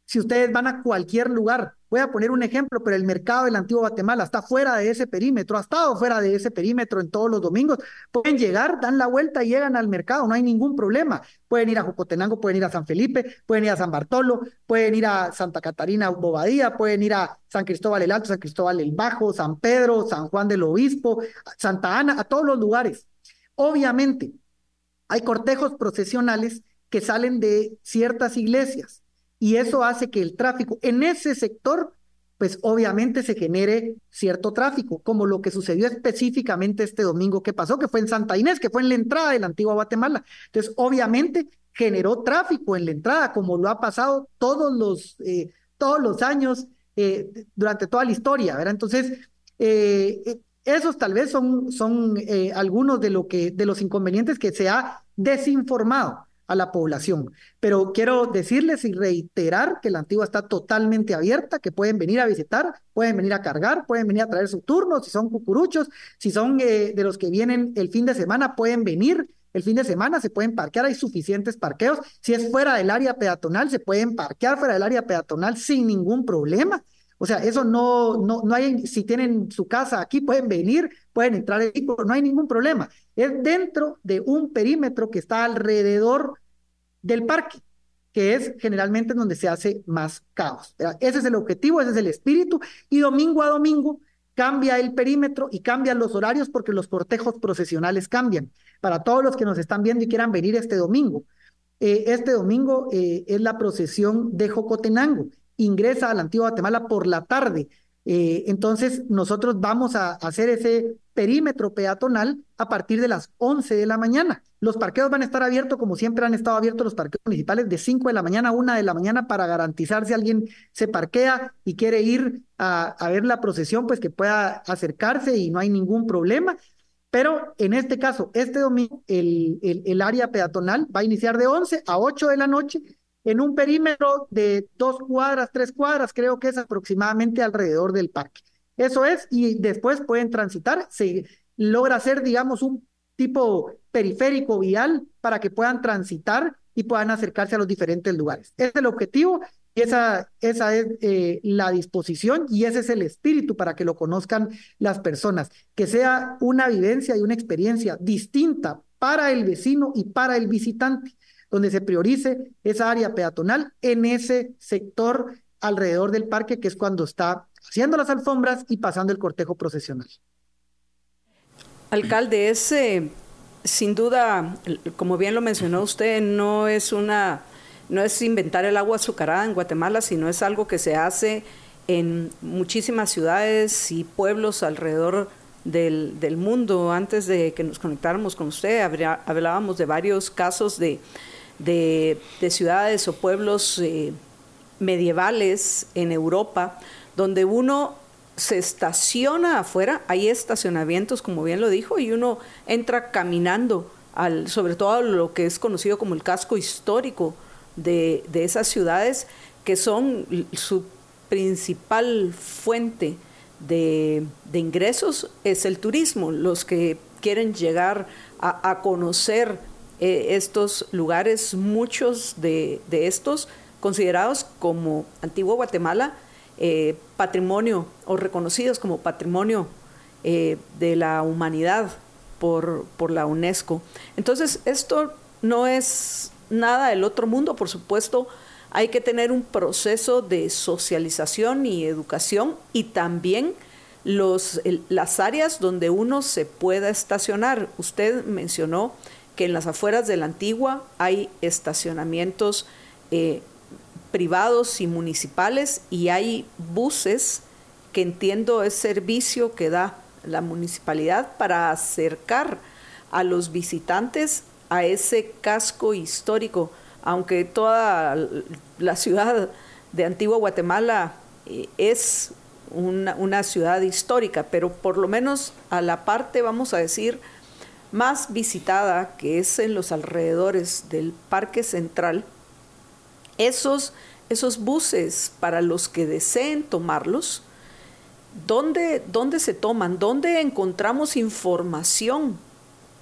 C: si ustedes van a cualquier lugar. Voy a poner un ejemplo, pero el mercado del Antiguo Guatemala está fuera de ese perímetro, ha estado fuera de ese perímetro en todos los domingos. Pueden llegar, dan la vuelta y llegan al mercado, no hay ningún problema. Pueden ir a Jocotenango, pueden ir a San Felipe, pueden ir a San Bartolo, pueden ir a Santa Catarina Bobadía, pueden ir a San Cristóbal el Alto, San Cristóbal el Bajo, San Pedro, San Juan del Obispo, Santa Ana, a todos los lugares. Obviamente, hay cortejos procesionales que salen de ciertas iglesias y eso hace que el tráfico en ese sector, pues obviamente se genere cierto tráfico, como lo que sucedió específicamente este domingo que pasó, que fue en Santa Inés, que fue en la entrada de la antigua Guatemala. Entonces, obviamente generó tráfico en la entrada, como lo ha pasado todos los, eh, todos los años eh, durante toda la historia, ¿verdad? Entonces, eh, esos tal vez son, son algunos de, lo que, de los inconvenientes que se ha desinformado a la población. Pero quiero decirles y reiterar que la antigua está totalmente abierta, que pueden venir a visitar, pueden venir a cargar, pueden venir a traer su turno, si son cucuruchos, si son eh, de los que vienen el fin de semana, pueden venir. El fin de semana se pueden parquear, hay suficientes parqueos. Si es fuera del área peatonal, se pueden parquear fuera del área peatonal sin ningún problema. O sea, eso no, no, no hay, si tienen su casa aquí, pueden venir, pueden entrar ahí, no hay ningún problema. Es dentro de un perímetro que está alrededor del parque, que es generalmente donde se hace más caos. Ese es el objetivo, ese es el espíritu, y domingo a domingo cambia el perímetro y cambian los horarios porque los cortejos procesionales cambian. Para todos los que nos están viendo y quieran venir este domingo, eh, este domingo eh, es la procesión de Jocotenango ingresa a la antigua Guatemala por la tarde. Eh, entonces, nosotros vamos a hacer ese perímetro peatonal a partir de las 11 de la mañana. Los parqueos van a estar abiertos, como siempre han estado abiertos los parqueos municipales, de 5 de la mañana a 1 de la mañana para garantizar si alguien se parquea y quiere ir a, ver la procesión, pues que pueda acercarse y no hay ningún problema. Pero en este caso, este domingo, el, área peatonal va a iniciar de 11 a 8 de la noche en un perímetro de dos cuadras, tres cuadras, creo que es aproximadamente alrededor del parque. Eso es, y después pueden transitar, se logra hacer, digamos, un tipo periférico vial para que puedan transitar y puedan acercarse a los diferentes lugares. Ese es el objetivo y esa, esa es eh, la disposición y ese es el espíritu para que lo conozcan las personas, que sea una vivencia y una experiencia distinta para el vecino y para el visitante donde se priorice esa área peatonal en ese sector alrededor del parque, que es cuando está haciendo las alfombras y pasando el cortejo procesional.
B: Alcalde, ese sin duda, como bien lo mencionó usted, no es una no es inventar el agua azucarada en Guatemala, sino es algo que se hace en muchísimas ciudades y pueblos alrededor del, mundo. Antes de que nos conectáramos con usted, hablábamos de varios casos de, ciudades o pueblos eh, medievales en Europa, donde uno se estaciona afuera, hay estacionamientos, como bien lo dijo, y uno entra caminando, al, sobre todo lo que es conocido como el casco histórico de, esas ciudades, que son su principal fuente de, ingresos, es el turismo, los que quieren llegar a, conocer eh, estos lugares, muchos de, de estos considerados como Antiguo Guatemala, eh, patrimonio o reconocidos como patrimonio eh, de la humanidad por, por la UNESCO. Entonces, esto no es nada del otro mundo, por supuesto, hay que tener un proceso de socialización y educación y también los, las áreas donde uno se pueda estacionar. Usted mencionó que en las afueras de la antigua hay estacionamientos eh, privados y municipales y hay buses que entiendo es servicio que da la municipalidad para acercar a los visitantes a ese casco histórico, aunque toda la ciudad de Antigua Guatemala eh, es una, una, ciudad histórica, pero por lo menos a la parte, vamos a decir, más visitada, que es en los alrededores del Parque Central, esos, esos buses para los que deseen tomarlos, ¿dónde, dónde se toman? ¿Dónde encontramos información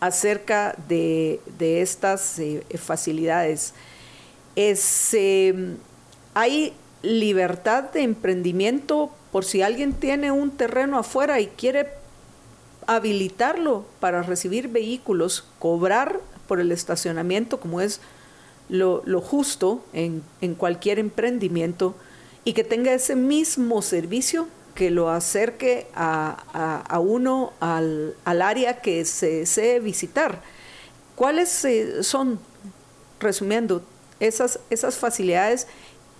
B: acerca de, estas eh, facilidades? Es, em, ¿Hay libertad de emprendimiento por si alguien tiene un terreno afuera y quiere habilitarlo para recibir vehículos, cobrar por el estacionamiento como es lo, justo en, cualquier emprendimiento y que tenga ese mismo servicio que lo acerque a, uno al, área que se desee visitar. ¿Cuáles eh, son, resumiendo, esas, esas facilidades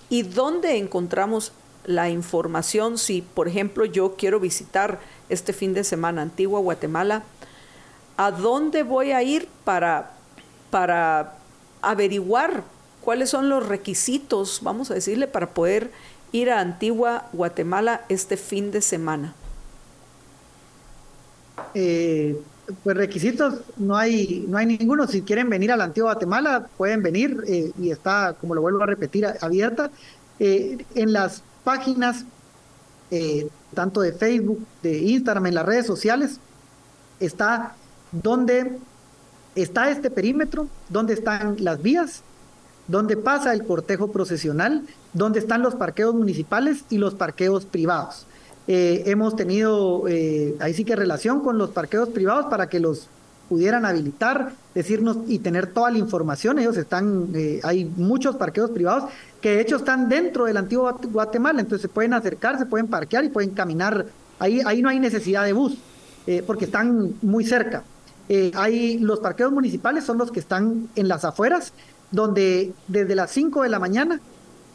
B: y dónde encontramos la información si, por ejemplo, yo quiero visitar este fin de semana Antigua Guatemala? ¿A dónde voy a ir para, para averiguar cuáles son los requisitos, vamos a decirle, para poder ir a Antigua Guatemala este fin de semana?
C: Eh, pues requisitos no hay, no hay ninguno. Si quieren venir a la Antigua Guatemala, pueden venir eh, y está, como lo vuelvo a repetir, abierta. Eh, en las páginas, tanto de Facebook, de Instagram, en las redes sociales, está donde está este perímetro, donde están las vías, donde pasa el cortejo procesional, donde están los parqueos municipales y los parqueos privados. Eh, hemos tenido eh, ahí sí que relación con los parqueos privados para que los pudieran habilitar, decirnos y tener toda la información. Ellos están, eh, hay muchos parqueos privados que de hecho están dentro del antiguo Guatemala, entonces se pueden acercar, se pueden parquear y pueden caminar. Ahí, ahí no hay necesidad de bus, porque están muy cerca. Eh, hay los parqueos municipales, son los que están en las afueras, donde desde las 5 de la mañana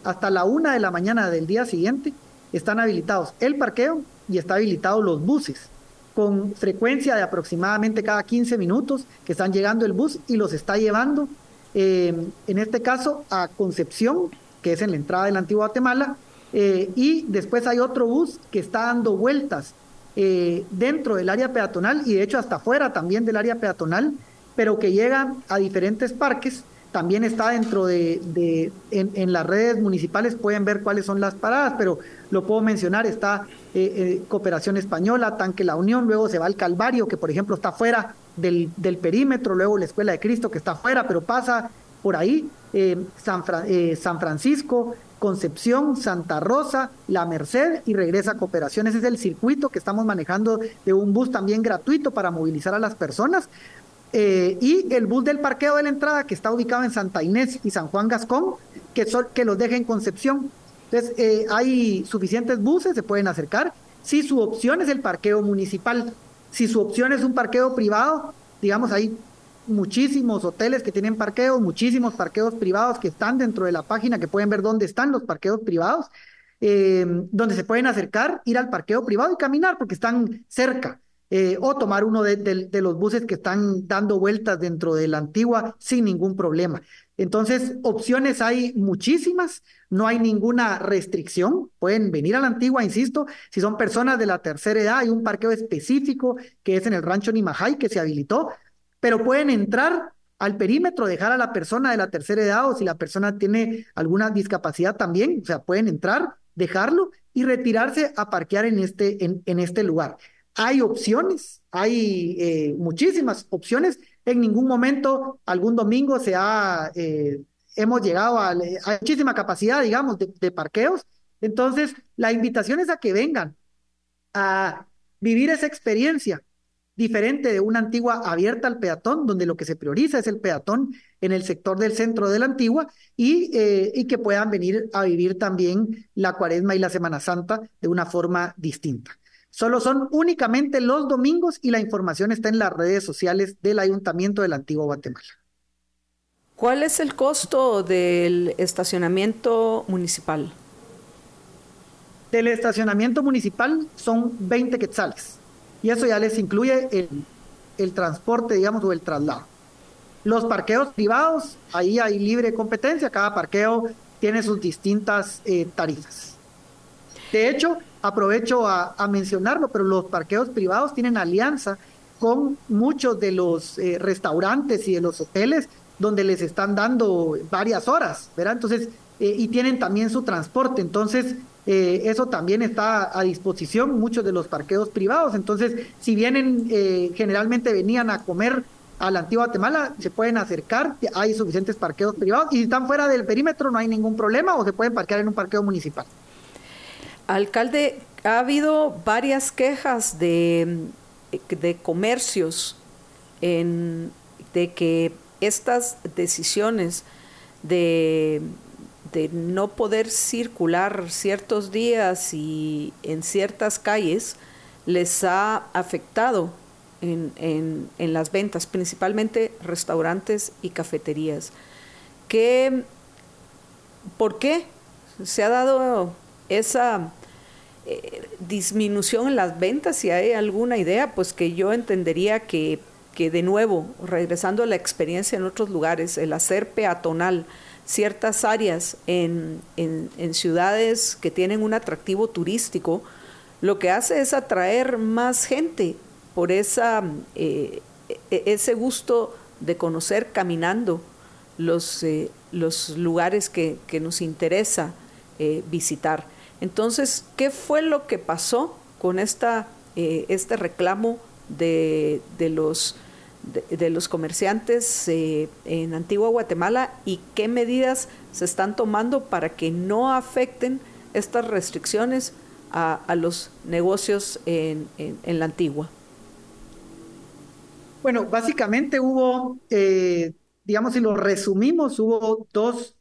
C: hasta la 1 de la mañana del día siguiente están habilitados el parqueo y está habilitados los buses, con frecuencia de aproximadamente cada 15 minutos que están llegando el bus y los está llevando, eh, en este caso, a Concepción, que es en la entrada de la antigua Guatemala, eh, y después hay otro bus que está dando vueltas eh, dentro del área peatonal y de hecho hasta fuera también del área peatonal, pero que llega a diferentes parques. También está dentro de, en, las redes municipales, pueden ver cuáles son las paradas, pero lo puedo mencionar, está eh, eh, Cooperación Española, Tanque La Unión, luego se va al Calvario, que por ejemplo está fuera del, perímetro, luego la Escuela de Cristo, que está fuera, pero pasa por ahí, San, San Francisco, Concepción, Santa Rosa, La Merced y regresa a Cooperación. Ese es el circuito que estamos manejando de un bus también gratuito para movilizar a las personas. Eh, y el bus del parqueo de la entrada que está ubicado en Santa Inés y San Juan Gascón, que, son, que los deja en Concepción. Entonces, eh, hay suficientes buses, se pueden acercar. Si su opción es el parqueo municipal, si su opción es un parqueo privado, digamos ahí muchísimos hoteles que tienen parqueos, muchísimos parqueos privados que están dentro de la página, que pueden ver dónde están los parqueos privados, eh, donde se pueden acercar, ir al parqueo privado y caminar porque están cerca. Eh, o tomar uno de, de, los buses que están dando vueltas dentro de la antigua sin ningún problema. Entonces, opciones hay muchísimas, no hay ninguna restricción, pueden venir a la antigua, insisto, si son personas de la tercera edad, hay un parqueo específico que es en el rancho Nimajay que se habilitó, pero pueden entrar al perímetro, dejar a la persona de la tercera edad o si la persona tiene alguna discapacidad también, o sea, pueden entrar, dejarlo y retirarse a parquear en este, en, en este lugar. Hay opciones, hay eh, muchísimas opciones. En ningún momento, algún domingo se ha, eh, hemos llegado a, muchísima capacidad, digamos, de parqueos. Entonces, la invitación es a que vengan a vivir esa experiencia diferente de una antigua abierta al peatón, donde lo que se prioriza es el peatón en el sector del centro de la antigua y, eh, y que puedan venir a vivir también la cuaresma y la Semana Santa de una forma distinta. Solo son únicamente los domingos y la información está en las redes sociales del Ayuntamiento de la Antigua Guatemala.
B: ¿Cuál es el costo del estacionamiento municipal?
C: Del estacionamiento municipal son 20 quetzales y eso ya les incluye el, el transporte, digamos, o el traslado. Los parqueos privados, ahí hay libre competencia, cada parqueo tiene sus distintas eh, tarifas. De hecho, aprovecho a, mencionarlo, pero los parqueos privados tienen alianza con muchos de los eh, restaurantes y de los hoteles donde les están dando varias horas, ¿verdad? Entonces, eh, y tienen también su transporte. Entonces, eh, eso también está a disposición, muchos de los parqueos privados. Entonces, si vienen, generalmente venían a comer a la antigua Guatemala, se pueden acercar, hay suficientes parqueos privados y si están fuera del perímetro no hay ningún problema o se pueden parquear en un parqueo municipal.
B: Alcalde, ha habido varias quejas de, de comercios en, de que estas decisiones de, de, no poder circular ciertos días y en ciertas calles les ha afectado en, en, las ventas, principalmente restaurantes y cafeterías. ¿Qué, ¿Por qué se ha dado esa eh, disminución en las ventas, si hay alguna idea, pues que yo entendería que, que de nuevo, regresando a la experiencia en otros lugares, el hacer peatonal ciertas áreas en, en, ciudades que tienen un atractivo turístico, lo que hace es atraer más gente por esa, eh, e, ese gusto de conocer caminando los, eh, los lugares que, que nos interesa visitar. Entonces, ¿qué fue lo que pasó con esta, eh, este reclamo de, los, de, los comerciantes eh, en Antigua Guatemala y qué medidas se están tomando para que no afecten estas restricciones a, los negocios en, la Antigua?
C: Bueno, básicamente hubo, eh, digamos, si lo resumimos, hubo dos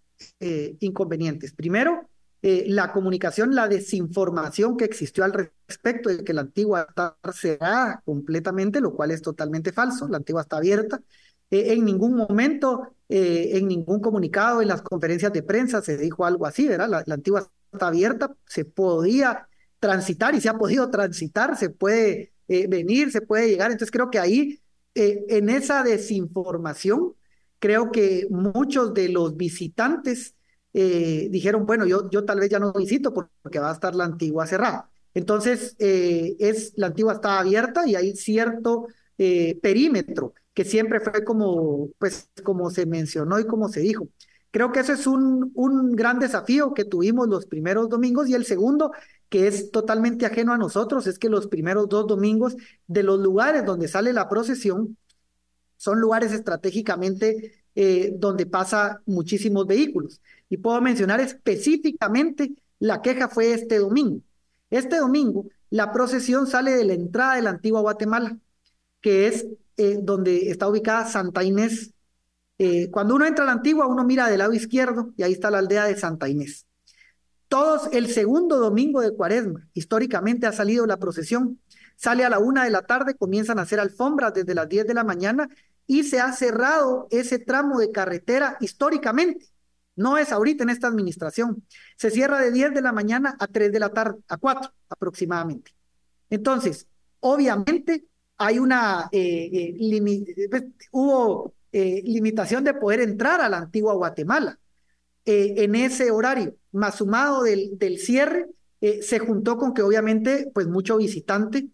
C: inconvenientes. Primero, eh, la comunicación, la desinformación que existió al respecto de que la antigua está cerrada completamente, lo cual es totalmente falso, la antigua está abierta. Eh, en ningún momento, eh, en ningún comunicado, en las conferencias de prensa se dijo algo así, ¿verdad? La, la, antigua está abierta, se podía transitar y se ha podido transitar, se puede venir, se puede llegar. Entonces creo que ahí, en esa desinformación, creo que muchos de los visitantes eh, dijeron, bueno, yo, yo tal vez ya no visito porque va a estar la antigua cerrada. Entonces, eh, es, la antigua está abierta y hay cierto eh, perímetro que siempre fue como, pues, como se mencionó y como se dijo. Creo que ese es un, un gran desafío que tuvimos los primeros domingos y el segundo, que es totalmente ajeno a nosotros, es que los primeros dos domingos de los lugares donde sale la procesión son lugares estratégicamente donde pasa muchísimos vehículos. Y puedo mencionar específicamente la queja fue este domingo. Este domingo la procesión sale de la entrada de la antigua Guatemala, que es eh, donde está ubicada Santa Inés. Eh, cuando uno entra a la antigua, uno mira del lado izquierdo y ahí está la aldea de Santa Inés. Todos el segundo domingo de Cuaresma, históricamente ha salido la procesión. Sale a la una de la tarde, comienzan a hacer alfombras desde las 10 de la mañana y se ha cerrado ese tramo de carretera históricamente. No es ahorita en esta administración. Se cierra de 10 de la mañana a 3 de la tarde, a 4 aproximadamente. Entonces, obviamente hay una, eh, eh, pues, hubo eh, limitación de poder entrar a la antigua Guatemala en ese horario, más sumado del, del cierre, se juntó con que obviamente pues mucho visitante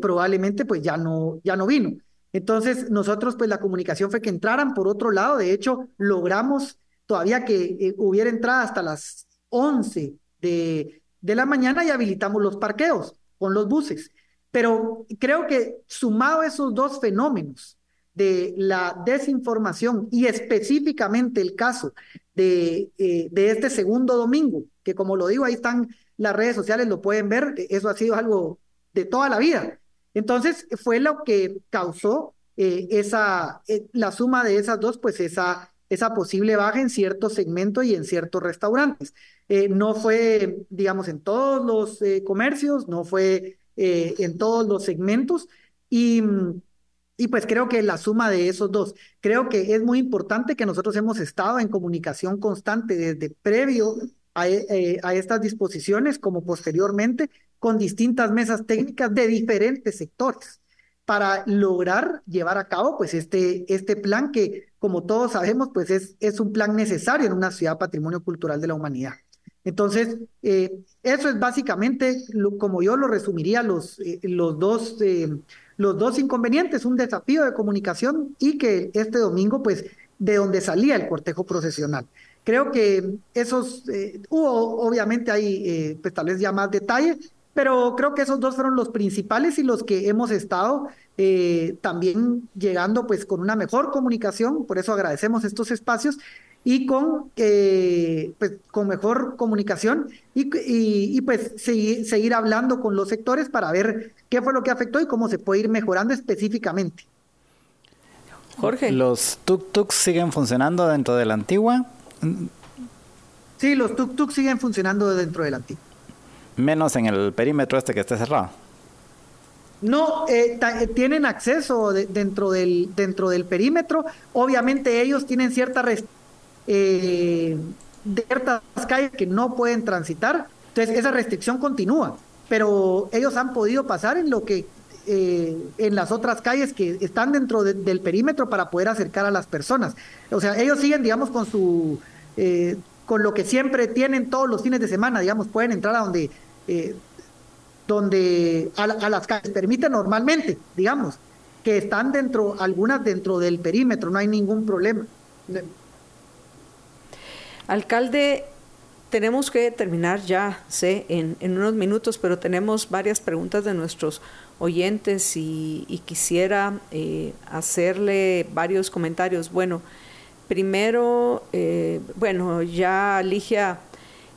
C: probablemente pues ya no, ya no vino. Entonces nosotros pues la comunicación fue que entraran por otro lado, de hecho logramos todavía que hubiera entrada hasta las 11 de, de la mañana y habilitamos los parqueos con los buses. Pero creo que sumado esos dos fenómenos de la desinformación y específicamente el caso de, eh, de este segundo domingo, que como lo digo, ahí están las redes sociales, lo pueden ver, eso ha sido algo de toda la vida. Entonces fue lo que causó eh, esa, eh, la suma de esas dos, pues esa, esa posible baja en ciertos segmentos y en ciertos restaurantes. no fue, digamos, en todos los comercios, no fue eh, en todos los segmentos y, y pues creo que la suma de esos dos, creo que es muy importante que nosotros hemos estado en comunicación constante desde previo eh, a estas disposiciones como posteriormente con distintas mesas técnicas de diferentes sectores para lograr llevar a cabo pues este, este plan que como todos sabemos pues es, es un plan necesario en una ciudad patrimonio cultural de la humanidad. Entonces, eh, eso es básicamente como yo lo resumiría los, eh, los, dos, eh, los dos inconvenientes, un desafío de comunicación y que este domingo, pues, de donde salía el cortejo procesional. Creo que esos, hubo, obviamente hay, pues tal vez ya más detalle, pero creo que esos dos fueron los principales y los que hemos estado también llegando pues con una mejor comunicación, por eso agradecemos estos espacios y con, eh, pues, con mejor comunicación y, y, pues seguir, seguir hablando con los sectores para ver qué fue lo que afectó y cómo se puede ir mejorando específicamente.
A: Jorge. ¿Los tuk-tuks siguen funcionando dentro de la antigua?
C: Sí, los tuk-tuks siguen funcionando dentro de la antigua.
A: Menos en el perímetro este que esté cerrado.
C: No, eh, eh, tienen acceso dentro, del, dentro del perímetro. Obviamente ellos tienen cierta restricción eh, ciertas calles que no pueden transitar. Entonces, esa restricción continúa, pero ellos han podido pasar en lo que eh, en las otras calles que están dentro del perímetro para poder acercar a las personas. O sea, ellos siguen, digamos, con su eh, con lo que siempre tienen todos los fines de semana, digamos, pueden entrar a donde eh, donde a, las calles permite normalmente, digamos, que están dentro, algunas dentro del perímetro, no hay ningún problema.
B: Alcalde, tenemos que terminar ya, sé, en, unos minutos, pero tenemos varias preguntas de nuestros oyentes y, quisiera eh, hacerle varios comentarios. Bueno, primero, eh, bueno, ya Ligia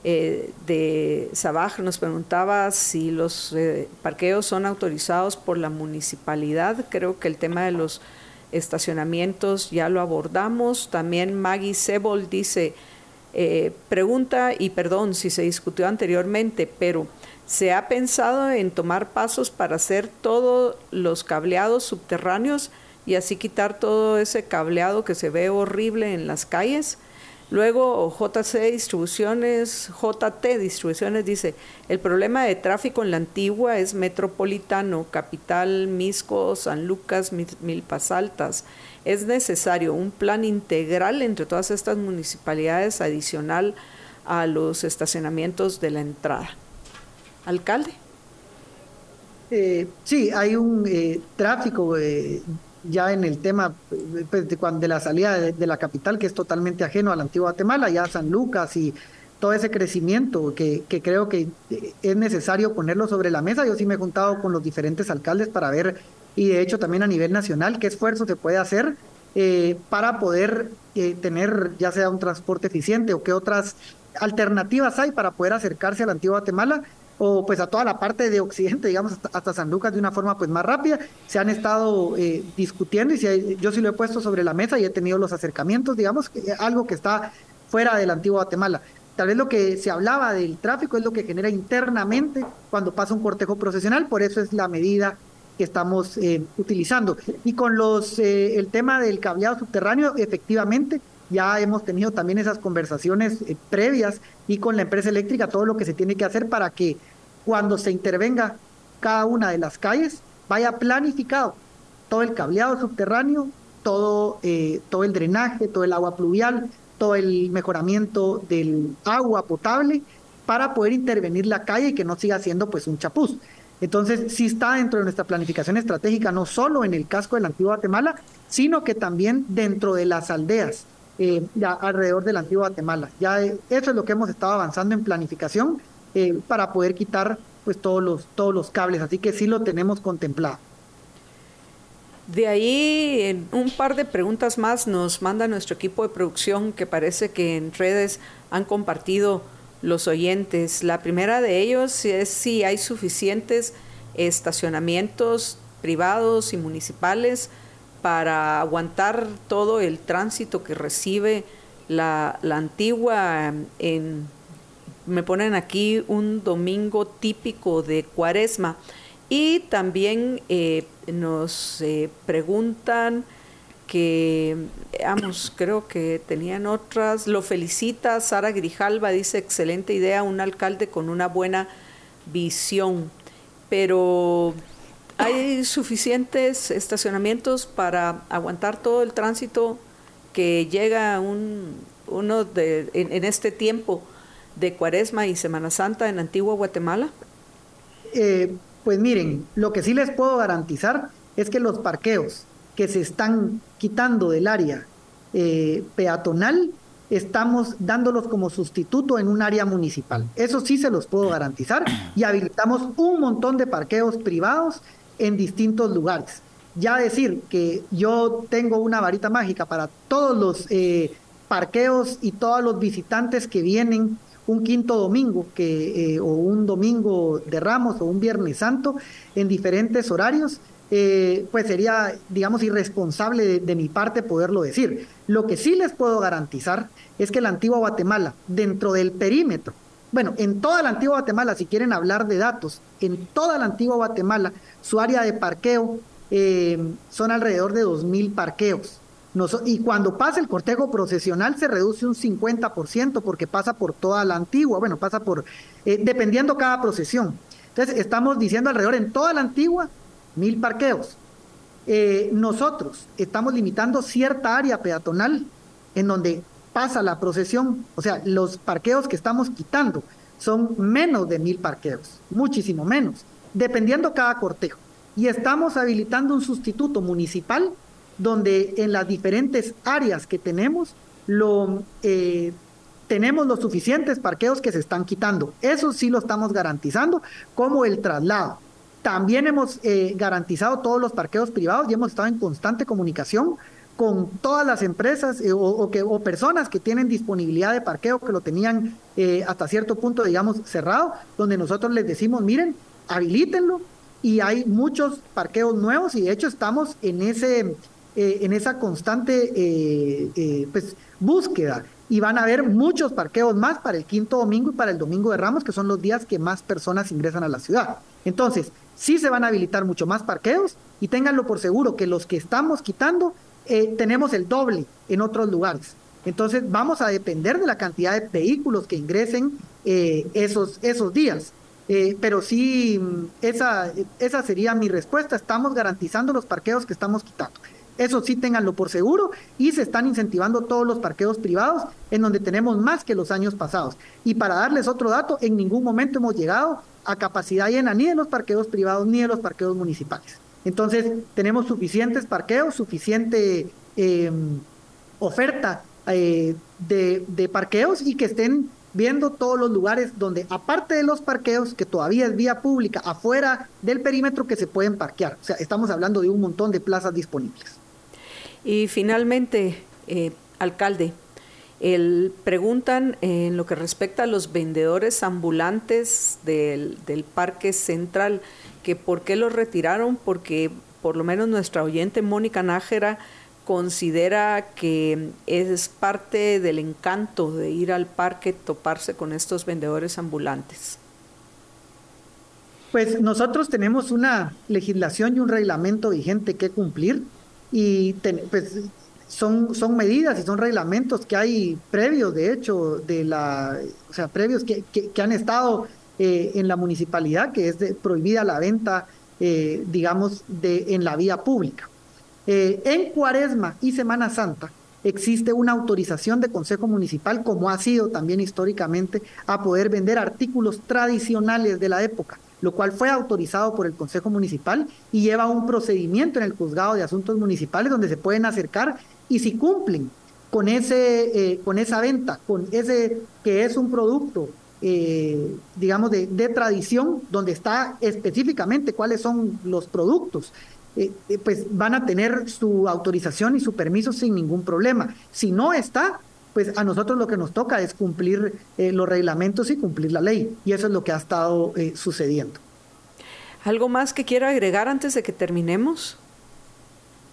B: eh, de Sabaj nos preguntaba si los parqueos son autorizados por la municipalidad. Creo que el tema de los estacionamientos ya lo abordamos. También Maggie Sebol dice, eh, pregunta, y perdón si se discutió anteriormente, pero ¿se ha pensado en tomar pasos para hacer todos los cableados subterráneos y así quitar todo ese cableado que se ve horrible en las calles? Luego JC Distribuciones, JT Distribuciones dice, el problema de tráfico en la antigua es metropolitano, capital, Misco, San Lucas, Milpas Altas es necesario un plan integral entre todas estas municipalidades adicional a los estacionamientos de la entrada. Alcalde.
C: Eh, sí, hay un eh, tráfico eh, ya en el tema pues, de, de, la salida de, la capital que es totalmente ajeno a la antigua Guatemala, ya San Lucas y todo ese crecimiento que, que creo que es necesario ponerlo sobre la mesa. Yo sí me he juntado con los diferentes alcaldes para ver y de hecho también a nivel nacional, qué esfuerzo se puede hacer eh, para poder eh, tener ya sea un transporte eficiente o qué otras alternativas hay para poder acercarse a la antigua Guatemala o pues a toda la parte de Occidente, digamos, hasta, San Lucas de una forma pues más rápida. Se han estado eh, discutiendo y si yo sí lo he puesto sobre la mesa y he tenido los acercamientos, digamos, que, algo que está fuera de la antigua Guatemala. Tal vez lo que se hablaba del tráfico es lo que genera internamente cuando pasa un cortejo procesional, por eso es la medida que estamos eh, utilizando. Y con los eh, el tema del cableado subterráneo, efectivamente, ya hemos tenido también esas conversaciones eh, previas y con la empresa eléctrica todo lo que se tiene que hacer para que cuando se intervenga cada una de las calles vaya planificado todo el cableado subterráneo, todo, todo el drenaje, todo el agua pluvial, todo el mejoramiento del agua potable para poder intervenir la calle y que no siga siendo pues un chapuz. Entonces, sí está dentro de nuestra planificación estratégica, no solo en el casco de la antigua Guatemala, sino que también dentro de las aldeas eh, alrededor de la antigua Guatemala. Ya eh, eso es lo que hemos estado avanzando en planificación eh, para poder quitar pues todos los, todos los cables, así que sí lo tenemos contemplado.
B: De ahí, un par de preguntas más nos manda nuestro equipo de producción que parece que en redes han compartido los oyentes. La primera de ellos es si hay suficientes estacionamientos privados y municipales para aguantar todo el tránsito que recibe la, antigua. En, me ponen aquí un domingo típico de cuaresma. Y también eh, nos eh, preguntan que, vamos, creo que tenían otras. Lo felicita Sara Grijalva, dice, excelente idea, un alcalde con una buena visión. Pero hay suficientes estacionamientos para aguantar todo el tránsito que llega un, uno de, en, este tiempo de Cuaresma y Semana Santa en Antigua Guatemala?
C: Eh, pues miren, lo que sí les puedo garantizar es que los parqueos que se están quitando del área eh, peatonal, estamos dándolos como sustituto en un área municipal. Eso sí se los puedo garantizar y habilitamos un montón de parqueos privados en distintos lugares. Ya decir que yo tengo una varita mágica para todos los eh, parqueos y todos los visitantes que vienen un quinto domingo que, eh, o un domingo de Ramos o un Viernes Santo en diferentes horarios, eh, pues sería, digamos, irresponsable de, mi parte poderlo decir. Lo que sí les puedo garantizar es que la antigua Guatemala, dentro del perímetro, bueno, en toda la antigua Guatemala, si quieren hablar de datos, en toda la antigua Guatemala, su área de parqueo eh, son alrededor de 2.000 parqueos. y cuando pasa el cortejo procesional se reduce un 50% porque pasa por toda la antigua, bueno, pasa por, eh, dependiendo cada procesión. Entonces, estamos diciendo alrededor en toda la antigua mil parqueos. Eh, nosotros estamos limitando cierta área peatonal en donde pasa la procesión, o sea, los parqueos que estamos quitando son menos de mil parqueos, muchísimo menos, dependiendo cada cortejo. Y estamos habilitando un sustituto municipal donde en las diferentes áreas que tenemos lo, eh, tenemos los suficientes parqueos que se están quitando. Eso sí lo estamos garantizando, como el traslado. También hemos eh, garantizado todos los parqueos privados y hemos estado en constante comunicación con todas las empresas eh, o, que, o personas que tienen disponibilidad de parqueo, que lo tenían eh, hasta cierto punto, digamos, cerrado, donde nosotros les decimos, miren, habilítenlo y hay muchos parqueos nuevos y de hecho estamos en, ese, en esa constante pues, búsqueda y van a haber muchos parqueos más para el quinto domingo y para el domingo de Ramos, que son los días que más personas ingresan a la ciudad. Entonces, sí se van a habilitar mucho más parqueos y ténganlo por seguro que los que estamos quitando eh, tenemos el doble en otros lugares. Entonces vamos a depender de la cantidad de vehículos que ingresen eh, esos, esos días. Eh, pero sí, mm, esa, esa sería mi respuesta. Estamos garantizando los parqueos que estamos quitando. Eso sí, ténganlo por seguro y se están incentivando todos los parqueos privados en donde tenemos más que los años pasados. Y para darles otro dato, en ningún momento hemos llegado a capacidad llena ni de los parqueos privados ni de los parqueos municipales. Entonces, tenemos suficientes parqueos, suficiente em, oferta eh, de, parqueos y que estén viendo todos los lugares donde, aparte de los parqueos, que todavía es vía pública, afuera del perímetro que se pueden parquear. O sea, estamos hablando de un montón de plazas disponibles.
B: Y finalmente, eh, alcalde, el, preguntan en lo que respecta a los vendedores ambulantes del, Parque Central, que por qué los retiraron, porque por lo menos nuestra oyente Mónica Nájera considera que es parte del encanto de ir al parque, toparse con estos vendedores ambulantes.
C: Pues nosotros tenemos una legislación y un reglamento vigente que cumplir y pues son, son medidas y son reglamentos que hay previos, de hecho, de la, o sea, previos que, que, han estado eh, en la municipalidad, que es prohibida la venta, eh, digamos, de, en la vía pública. Eh, en Cuaresma y Semana Santa existe una autorización de Consejo Municipal, como ha sido también históricamente, a poder vender artículos tradicionales de la época lo cual fue autorizado por el Consejo Municipal y lleva un procedimiento en el Juzgado de Asuntos Municipales donde se pueden acercar y si cumplen con, ese, con esa venta, con ese que es un producto, eh, digamos, de, tradición, donde está específicamente cuáles son los productos, eh, pues van a tener su autorización y su permiso sin ningún problema. Si no está, pues a nosotros lo que nos toca es cumplir los reglamentos y cumplir la ley. Y eso es lo que ha estado sucediendo.
B: ¿Algo más que quiera agregar antes de que terminemos?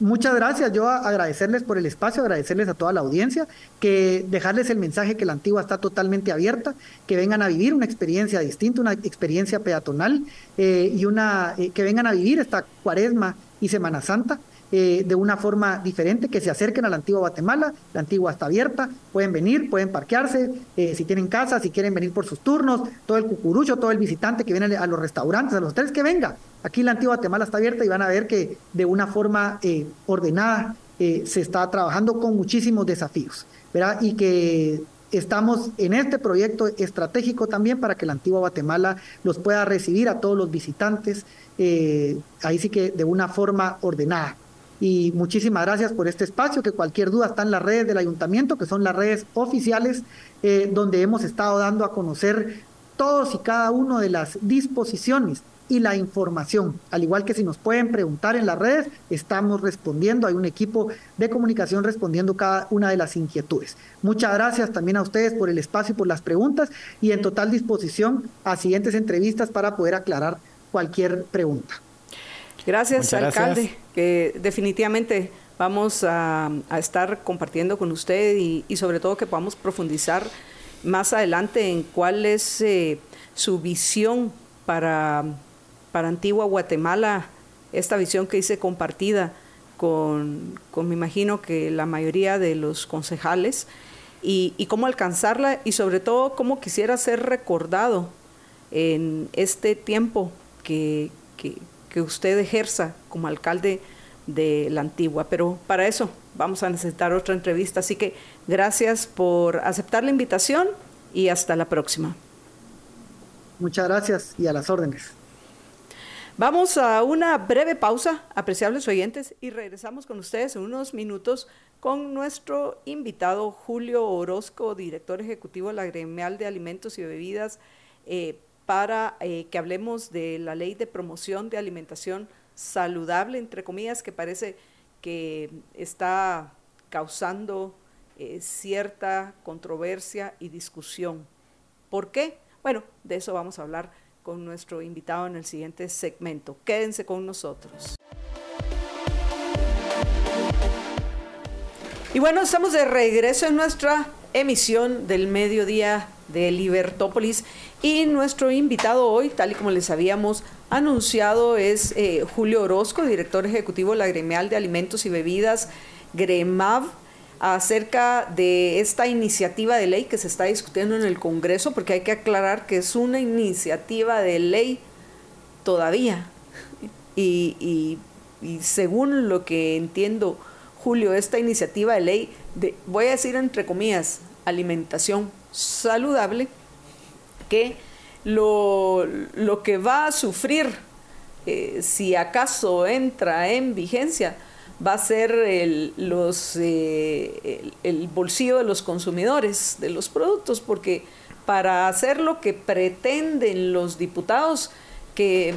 C: Muchas gracias. Yo agradecerles por el espacio, agradecerles a toda la audiencia, que dejarles el mensaje que la antigua está totalmente abierta, que vengan a vivir una experiencia distinta, una experiencia peatonal eh, y una eh, que vengan a vivir esta cuaresma y Semana Santa eh, de una forma diferente, que se acerquen a la antigua Guatemala, la antigua está abierta, pueden venir, pueden parquearse, eh, si tienen casa, si quieren venir por sus turnos, todo el cucurucho, todo el visitante que viene a los restaurantes, a los hoteles, que venga. Aquí la antigua Guatemala está abierta y van a ver que de una forma eh, ordenada se está trabajando con muchísimos desafíos, ¿verdad? Y que estamos en este proyecto estratégico también para que la antigua Guatemala los pueda recibir a todos los visitantes, ahí sí que de una forma ordenada. Y muchísimas gracias por este espacio, que cualquier duda está en las redes del ayuntamiento, que son las redes oficiales, eh, donde hemos estado dando a conocer todos y cada uno de las disposiciones y la información. Al igual que si nos pueden preguntar en las redes, estamos respondiendo. Hay un equipo de comunicación respondiendo cada una de las inquietudes. Muchas gracias también a ustedes por el espacio y por las preguntas y en total disposición a siguientes entrevistas para poder aclarar cualquier pregunta.
B: Gracias, alcalde, que definitivamente vamos a, estar compartiendo con usted y, sobre todo que podamos profundizar más adelante en cuál es eh, su visión para, para Antigua Guatemala, esta visión que dice compartida con, me imagino que la mayoría de los concejales, y, cómo alcanzarla y sobre todo cómo quisiera ser recordado en este tiempo que, que usted ejerza como alcalde de la antigua. Pero para eso vamos a necesitar otra entrevista. Así que gracias por aceptar la invitación y hasta la próxima.
C: Muchas gracias y a las órdenes.
B: Vamos a una breve pausa, apreciables oyentes, y regresamos con ustedes en unos minutos con nuestro invitado Julio Orozco, director ejecutivo de la Gremial de Alimentos y Bebidas. Eh, para eh, que hablemos de la ley de promoción de alimentación saludable, entre comillas, que parece que está causando eh, cierta controversia y discusión. ¿Por qué? Bueno, de eso vamos a hablar con nuestro invitado en el siguiente segmento. Quédense con nosotros. Y bueno, estamos de regreso en nuestra emisión del mediodía de Libertópolis y nuestro invitado hoy, tal y como les habíamos anunciado, es eh, Julio Orozco, director ejecutivo de la Gremial de Alimentos y Bebidas, GREMAV, acerca de esta iniciativa de ley que se está discutiendo en el Congreso, porque hay que aclarar que es una iniciativa de ley todavía. Y, y según lo que entiendo, Julio, esta iniciativa de ley, de, voy a decir entre comillas, alimentación saludable, que lo, que va a sufrir, eh, si acaso entra en vigencia, va a ser el, los, eh, el, bolsillo de los consumidores de los productos, porque para hacer lo que pretenden los diputados, que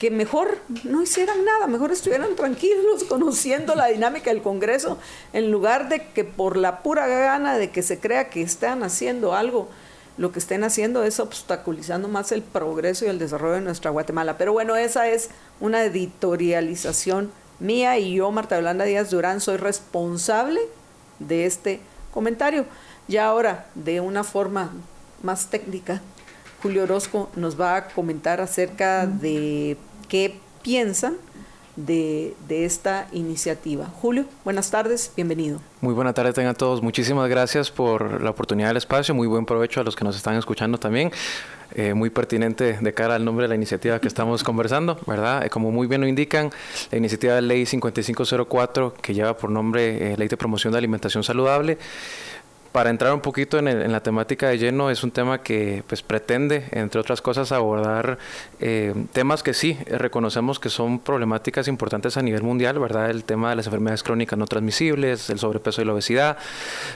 B: que mejor no hicieran nada, mejor estuvieran tranquilos conociendo la dinámica del Congreso, en lugar de que por la pura gana de que se crea que están haciendo algo, lo que estén haciendo es obstaculizando más el progreso y el desarrollo de nuestra Guatemala. Pero bueno, esa es una editorialización mía y yo, Marta Yolanda Díaz Durán, soy responsable de este comentario. Ya ahora, de una forma más técnica, Julio Orozco nos va a comentar acerca de qué piensan de, esta iniciativa. Julio, buenas tardes, bienvenido.
D: Muy buenas tardes tengan todos. Muchísimas gracias por la oportunidad del espacio. Muy buen provecho a los que nos están escuchando también. Eh, muy pertinente de cara al nombre de la iniciativa que estamos conversando, ¿verdad? Eh, como muy bien lo indican, la iniciativa de ley 5504, que lleva por nombre eh, Ley de Promoción de Alimentación Saludable, para entrar un poquito en, la temática de lleno, es un tema que pues, pretende, entre otras cosas, abordar eh, temas que sí reconocemos que son problemáticas importantes a nivel mundial, ¿verdad? El tema de las enfermedades crónicas no transmisibles, el sobrepeso y la obesidad,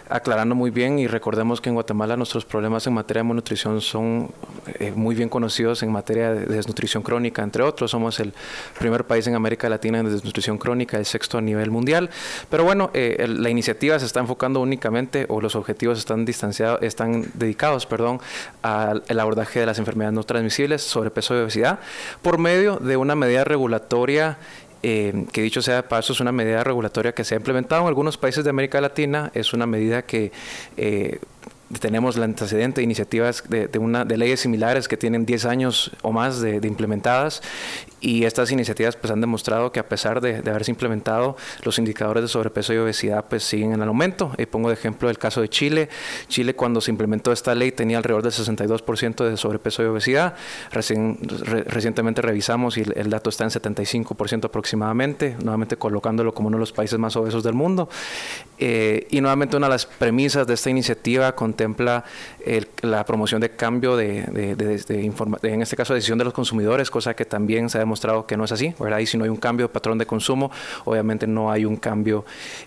D: aclarando muy bien y recordemos que en Guatemala nuestros problemas en materia de malnutrición son eh, muy bien conocidos en materia de desnutrición crónica, entre otros. Somos el primer país en América Latina en desnutrición crónica, el sexto a nivel mundial. Pero bueno, eh, la iniciativa se está enfocando únicamente, o los objetivos están distanciados, están dedicados, perdón, al abordaje de las enfermedades no transmisibles, sobrepeso y obesidad, por medio de una medida regulatoria eh, que dicho sea de paso, es una medida regulatoria que se ha implementado en algunos países de América Latina, es una medida que eh, tenemos el antecedente de iniciativas de, una, de leyes similares que tienen 10 años o más de, implementadas y estas iniciativas pues han demostrado que a pesar de, haberse implementado los indicadores de sobrepeso y obesidad pues siguen en el aumento. Y pongo de ejemplo el caso de Chile. Chile cuando se implementó esta ley tenía alrededor del 62% de sobrepeso y obesidad. recientemente revisamos y el, dato está en 75% aproximadamente, nuevamente colocándolo como uno de los países más obesos del mundo. Eh, y nuevamente una de las premisas de esta iniciativa contempla la promoción de cambio de, en este caso, decisión de los consumidores, cosa que también ha demostrado que no es así, ¿verdad? Y si no hay un cambio de patrón de consumo, obviamente no hay un cambio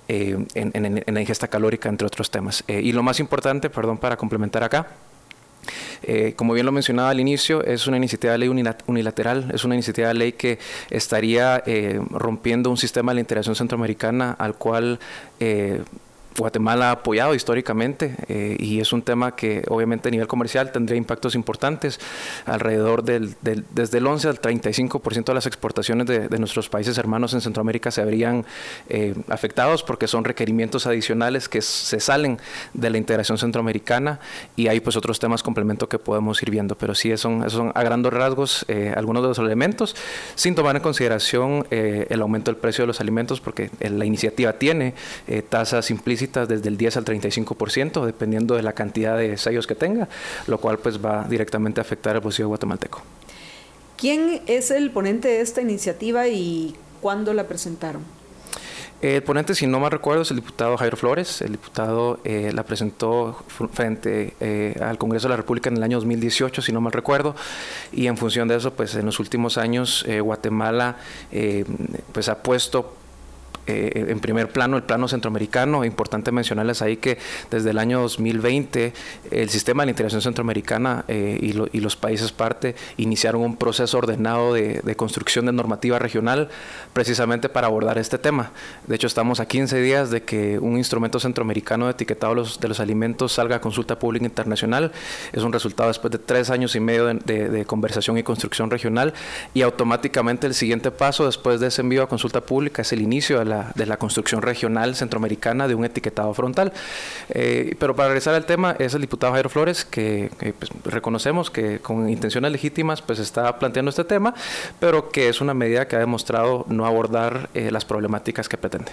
D: eh, en, la ingesta calórica, entre otros temas. Eh, y lo más importante, perdón, para complementar acá, eh, como bien lo mencionaba al inicio, es una iniciativa de ley unilateral, es una iniciativa de ley que estaría rompiendo un sistema de la integración centroamericana al cual Guatemala ha apoyado históricamente eh, y es un tema que obviamente a nivel comercial tendría impactos importantes. Alrededor del, desde el 11 al 35% de las exportaciones de, nuestros países hermanos en Centroamérica se habrían eh, afectados porque son requerimientos adicionales que se salen de la integración centroamericana y hay pues otros temas complemento que podemos ir viendo, pero sí son, son a grandes rasgos eh, algunos de los elementos sin tomar en consideración el aumento del precio de los alimentos porque la iniciativa tiene tasas implícitas desde el 10 al 35%, dependiendo de la cantidad de sellos que tenga, lo cual pues va directamente a afectar al bolsillo guatemalteco.
B: ¿Quién es el ponente de esta iniciativa y cuándo la presentaron?
D: El ponente, si no mal recuerdo, es el diputado Jairo Flores. El diputado eh, la presentó frente eh, al Congreso de la República en el año 2018, si no mal recuerdo. Y en función de eso, pues en los últimos años eh, Guatemala pues ha puesto eh, en primer plano el plano centroamericano. Importante mencionarles ahí que desde el año 2020 el sistema de la integración centroamericana eh, y, los países parte iniciaron un proceso ordenado de, construcción de normativa regional precisamente para abordar este tema. De hecho, estamos a 15 días de que un instrumento centroamericano de etiquetado de los, alimentos salga a consulta pública internacional. Es un resultado después de tres años y medio de, conversación y construcción regional y automáticamente el siguiente paso después de ese envío a consulta pública es el inicio de la de la construcción regional centroamericana de un etiquetado frontal. Eh, pero para regresar al tema, es el diputado Jairo Flores que, pues, reconocemos que con intenciones legítimas pues está planteando este tema, pero que es una medida que ha demostrado no abordar eh, las problemáticas que pretende.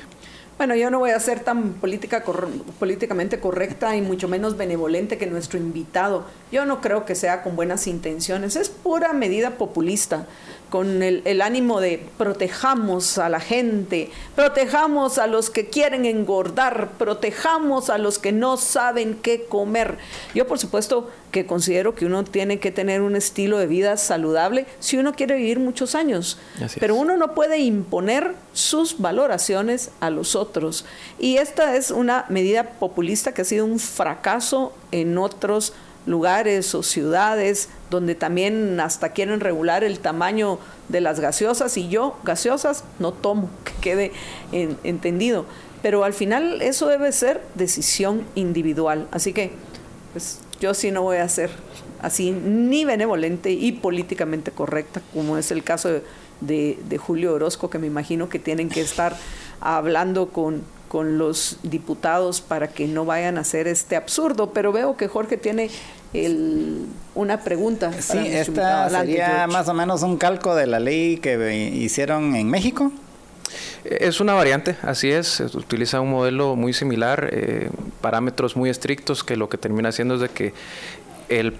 B: Bueno, yo no voy a ser tan política políticamente correcta y mucho menos benevolente que nuestro invitado. Yo no creo que sea con buenas intenciones, es pura medida populista con el, ánimo de protejamos a la gente, protejamos a los que quieren engordar, protejamos a los que no saben qué comer. Yo por supuesto que considero que uno tiene que tener un estilo de vida saludable si uno quiere vivir muchos años, pero uno no puede imponer sus valoraciones a los otros. Y esta es una medida populista que ha sido un fracaso en otros lugares o ciudades donde también hasta quieren regular el tamaño de las gaseosas y yo gaseosas no tomo, que quede entendido. Pero al final eso debe ser decisión individual. Así que pues yo sí no voy a ser así ni benevolente y políticamente correcta, como es el caso de, de Julio Orozco, que me imagino que tienen que estar hablando con, con los diputados para que no vayan a hacer este absurdo. Pero veo que Jorge tiene una pregunta.
A: Sí, esta sería más o menos un calco de la ley que hicieron en México.
D: Es una variante, así es, utiliza un modelo muy similar, eh, parámetros muy estrictos que lo que termina haciendo es de que el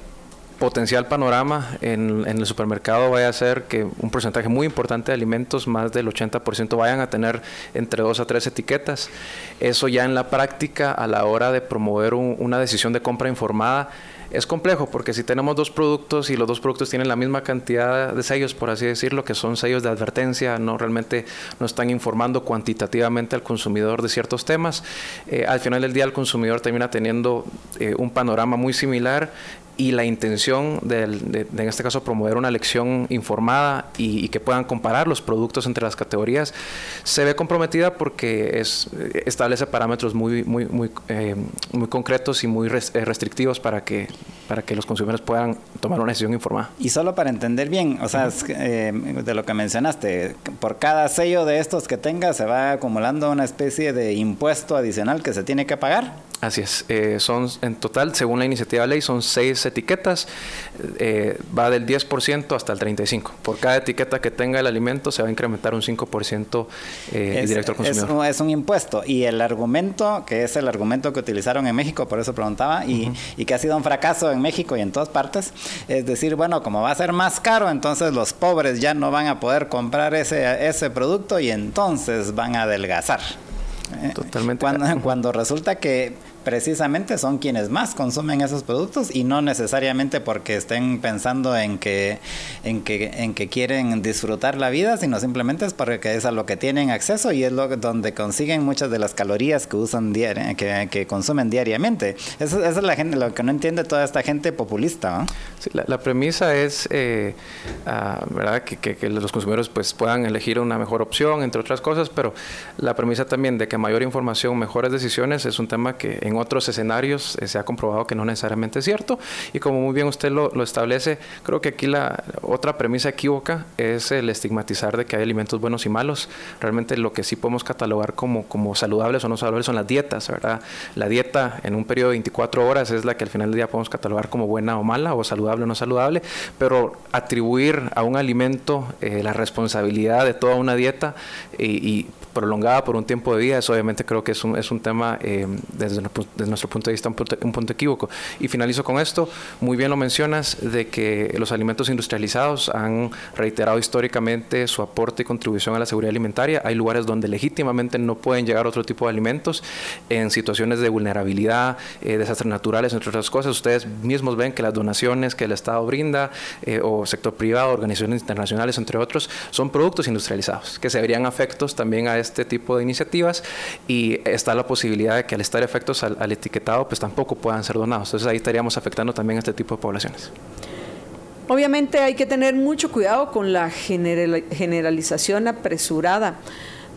D: potencial panorama en, el supermercado vaya a ser que un porcentaje muy importante de alimentos, más del 80%, vayan a tener entre dos a tres etiquetas. Eso ya en la práctica, a la hora de promover una decisión de compra informada, es complejo porque si tenemos dos productos y los dos productos tienen la misma cantidad de sellos, por así decirlo, que son sellos de advertencia, no realmente no están informando cuantitativamente al consumidor de ciertos temas, eh, al final del día el consumidor termina teniendo eh, un panorama muy similar y la intención de, en este caso promover una elección informada y, que puedan comparar los productos entre las categorías se ve comprometida porque es, establece parámetros muy muy muy eh, muy concretos y muy eh, restrictivos para que para que los consumidores puedan tomar una decisión informada.
A: Y solo para entender bien o sea eh, de lo que mencionaste por cada sello de estos que tenga se va acumulando una especie de impuesto adicional que se tiene que pagar
D: Así es, eh, son en total, según la iniciativa de ley, son seis etiquetas, eh, va del 10% hasta el 35%. Por cada etiqueta que tenga el alimento se va a incrementar un 5% eh, el directo al consumidor.
A: Es, un impuesto y el argumento, que es el argumento que utilizaron en México, por eso preguntaba, y, y que ha sido un fracaso en México y en todas partes, es decir, bueno, como va a ser más caro, entonces los pobres ya no van a poder comprar ese, ese producto y entonces van a adelgazar.
D: Totalmente.
A: Cuando, cuando resulta que precisamente son quienes más consumen esos productos y no necesariamente porque estén pensando en que, en que, en que quieren disfrutar la vida, sino simplemente es porque es a lo que tienen acceso y es lo donde consiguen muchas de las calorías que usan diaria, que, que consumen diariamente. Eso, es la gente, lo que no entiende toda esta gente populista.
D: la, premisa es eh, ah, ¿verdad? Que, que, los consumidores pues puedan elegir una mejor opción, entre otras cosas, pero la premisa también de que mayor información, mejores decisiones es un tema que en otros escenarios eh, se ha comprobado que no necesariamente es cierto. Y como muy bien usted lo, establece, creo que aquí la otra premisa equívoca es el estigmatizar de que hay alimentos buenos y malos. Realmente lo que sí podemos catalogar como, como saludables o no saludables son las dietas, ¿verdad? La dieta en un periodo de 24 horas es la que al final del día podemos catalogar como buena o mala, o saludable o no saludable, pero atribuir a un alimento eh, la responsabilidad de toda una dieta y prolongada por un tiempo de vida, eso obviamente creo que es un, es un tema eh, desde, nuestro punto de vista un punto, un punto, equívoco. Y finalizo con esto, muy bien lo mencionas, de que los alimentos industrializados han reiterado históricamente su aporte y contribución a la seguridad alimentaria. Hay lugares donde legítimamente no pueden llegar otro tipo de alimentos en situaciones de vulnerabilidad, eh, desastres naturales, entre otras cosas. Ustedes mismos ven que las donaciones que el Estado brinda eh, o sector privado, organizaciones internacionales, entre otros, son productos industrializados que se verían afectos también a este tipo de iniciativas y está la posibilidad de que al estar efectos al, etiquetado pues tampoco puedan ser donados. Entonces ahí estaríamos afectando también a este tipo de poblaciones.
B: Obviamente hay que tener mucho cuidado con la generalización apresurada,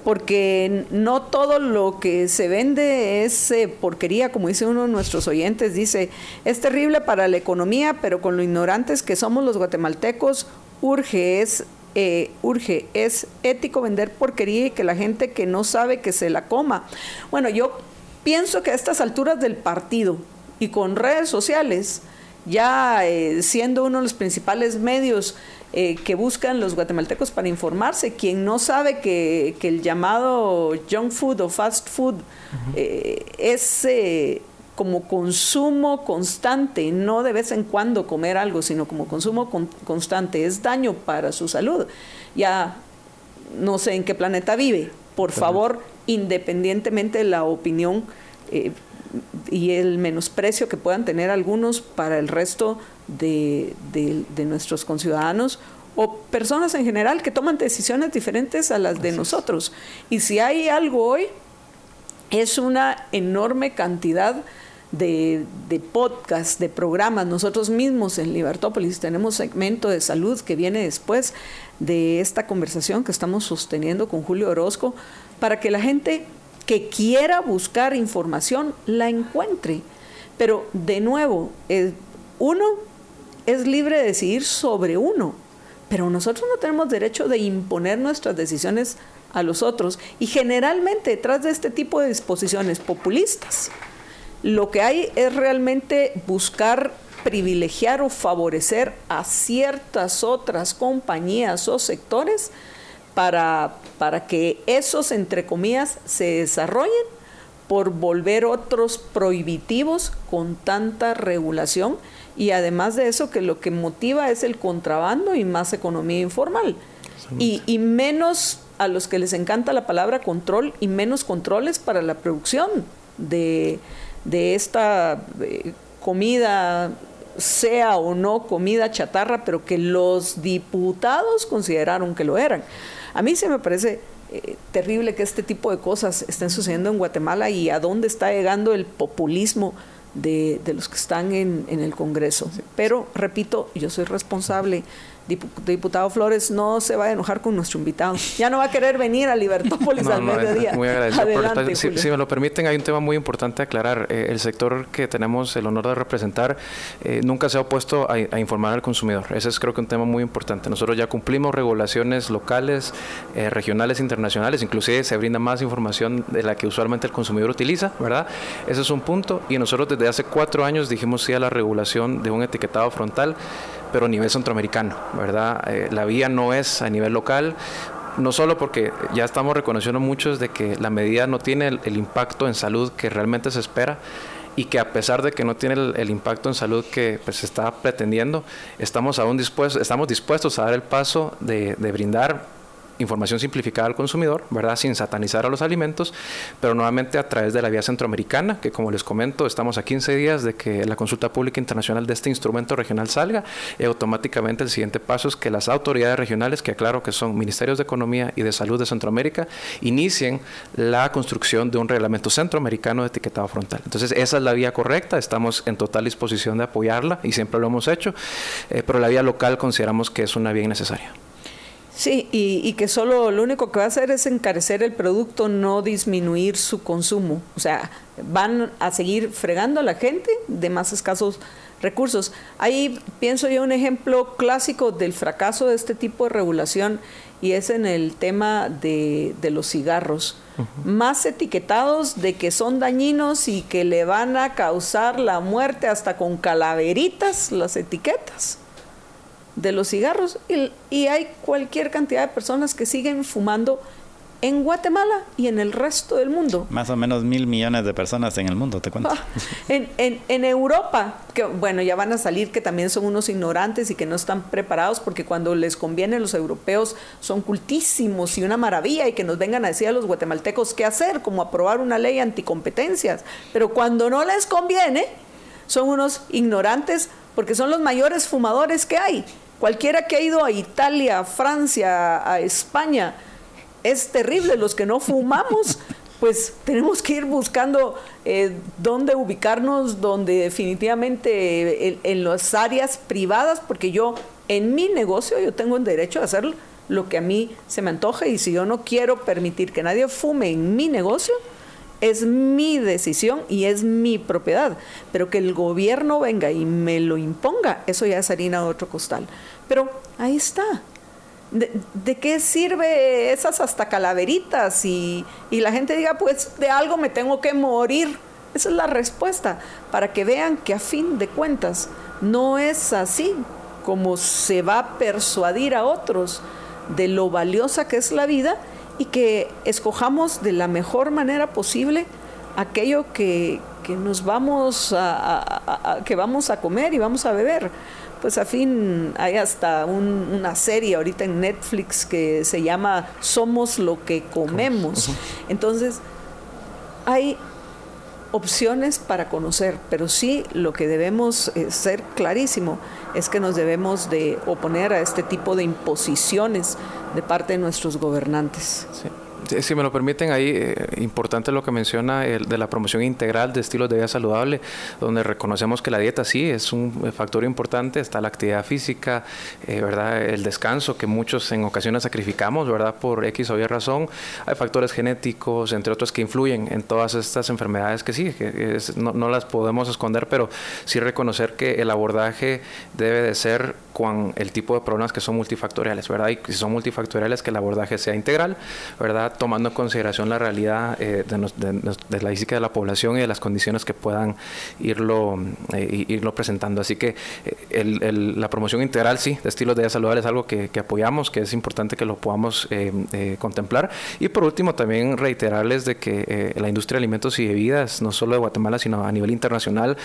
B: porque no todo lo que se vende es eh, porquería, como dice uno de nuestros oyentes, dice, es terrible para la economía, pero con lo ignorantes que somos los guatemaltecos, urge es eh, urge, es ético vender porquería y que la gente que no sabe que se la coma. Bueno, yo pienso que a estas alturas del partido y con redes sociales, ya eh, siendo uno de los principales medios eh, que buscan los guatemaltecos para informarse, quien no sabe que, el llamado junk food o fast food es como consumo constante, no de vez en cuando comer algo, sino como consumo constante, es daño para su salud. Ya no sé en qué planeta vive. Por favor, independientemente de la opinión eh, y el menosprecio que puedan tener algunos para el resto de, nuestros conciudadanos o personas en general que toman decisiones diferentes a las de nosotros. Y si hay algo hoy, es una enorme cantidad de, de podcasts, de programas. Nosotros mismos en Libertópolis tenemos segmento de salud que viene después de esta conversación que estamos sosteniendo con Julio Orozco, para que la gente que quiera buscar información la encuentre. Pero de nuevo, uno es libre de decidir sobre uno, pero nosotros no tenemos derecho de imponer nuestras decisiones a los otros y generalmente detrás de este tipo de disposiciones populistas lo que hay es realmente buscar privilegiar o favorecer a ciertas otras compañías o sectores para, para que esos, entre comillas, se desarrollen por volver otros prohibitivos con tanta regulación y además de eso que lo que motiva es el contrabando y más economía informal. Y, y, menos a los que les encanta la palabra control y menos controles para la producción de, de esta eh, comida sea o no comida chatarra, pero que los diputados consideraron que lo eran. A mí se me parece eh, terrible que este tipo de cosas estén sucediendo en Guatemala y a dónde está llegando el populismo de, los que están en, el Congreso. Pero, repito, yo soy responsable diputado Flores no se va a enojar con nuestro invitado. Ya no va a querer venir a Libertópolis al mediodía.
D: Muy agradecido. si, me lo permiten, hay un tema muy importante a aclarar. Eh, el sector que tenemos el honor de representar eh, nunca se ha opuesto a, informar al consumidor. Ese es creo que un tema muy importante. Nosotros ya cumplimos regulaciones locales, eh, regionales, internacionales. Inclusive se brinda más información de la que usualmente el consumidor utiliza, ¿verdad? Ese es un punto. Y nosotros desde hace cuatro años dijimos sí a la regulación de un etiquetado frontal pero a nivel centroamericano, ¿verdad? Eh, la vía no es a nivel local, no solo porque ya estamos reconociendo muchos de que la medida no tiene el, impacto en salud que realmente se espera y que a pesar de que no tiene el, impacto en salud que pues, se está pretendiendo, estamos aún dispuestos, estamos dispuestos a dar el paso de brindar información simplificada al consumidor, ¿verdad? Sin satanizar a los alimentos, pero nuevamente a través de la vía centroamericana, que como les comento, estamos a 15 días de que la consulta pública internacional de este instrumento regional salga, y automáticamente el siguiente paso es que las autoridades regionales, que aclaro que son Ministerios de Economía y de Salud de Centroamérica, inicien la construcción de un reglamento centroamericano de etiquetado frontal. Entonces, esa es la vía correcta, estamos en total disposición de apoyarla y siempre lo hemos hecho, eh, pero la vía local consideramos que es una vía innecesaria.
B: Sí, y, que solo lo único que va a hacer es encarecer el producto, no disminuir su consumo. O sea, van a seguir fregando a la gente de más escasos recursos. Ahí pienso yo un ejemplo clásico del fracaso de este tipo de regulación y es en el tema de, los cigarros. Más etiquetados de que son dañinos y que le van a causar la muerte hasta con calaveritas las etiquetas de los cigarros y, hay cualquier cantidad de personas que siguen fumando en Guatemala y en el resto del mundo.
A: Más o menos mil millones de personas en el mundo, te cuento. Ah,
B: en, en, en, Europa, que bueno, ya van a salir que también son unos ignorantes y que no están preparados porque cuando les conviene los europeos son cultísimos y una maravilla y que nos vengan a decir a los guatemaltecos qué hacer, como aprobar una ley anticompetencias. Pero cuando no les conviene, son unos ignorantes porque son los mayores fumadores que hay. Cualquiera que ha ido a Italia, a Francia, a España, es terrible. Los que no fumamos, pues tenemos que ir buscando eh, dónde ubicarnos, donde definitivamente en, las áreas privadas, porque yo en mi negocio yo tengo el derecho a hacer lo que a mí se me antoje y si yo no quiero permitir que nadie fume en mi negocio, es mi decisión y es mi propiedad, pero que el gobierno venga y me lo imponga, eso ya es harina de otro costal. Pero ahí está. ¿De, qué sirve esas hasta calaveritas? Y, y la gente diga, pues de algo me tengo que morir. Esa es la respuesta, para que vean que a fin de cuentas no es así como se va a persuadir a otros de lo valiosa que es la vida y que escojamos de la mejor manera posible aquello que, nos vamos a, que vamos a comer y vamos a beber. Pues a fin hay hasta una serie ahorita en Netflix que se llama Somos lo que comemos. Entonces, hay opciones para conocer, pero sí lo que debemos eh, ser clarísimo es que nos debemos de oponer a este tipo de imposiciones de parte de nuestros gobernantes.
D: Si me lo permiten, ahí eh, importante lo que menciona el, de la promoción integral de estilos de vida saludable, donde reconocemos que la dieta sí es un factor importante, está la actividad física, eh, verdad, el descanso que muchos en ocasiones sacrificamos, verdad, por X o Y razón. Hay factores genéticos, entre otros, que influyen en todas estas enfermedades que sí, que no, no, las podemos esconder, pero sí reconocer que el abordaje debe de ser con el tipo de problemas que son multifactoriales, verdad, y si son multifactoriales que el abordaje sea integral, verdad tomando en consideración la realidad de, de, la física de la población y de las condiciones que puedan irlo, irlo presentando. Así que la promoción integral, sí, de estilos de vida saludable es algo que, apoyamos, que es importante que lo podamos contemplar. Y por último, también reiterarles de que la industria de alimentos y bebidas, no solo de Guatemala, sino a nivel internacional,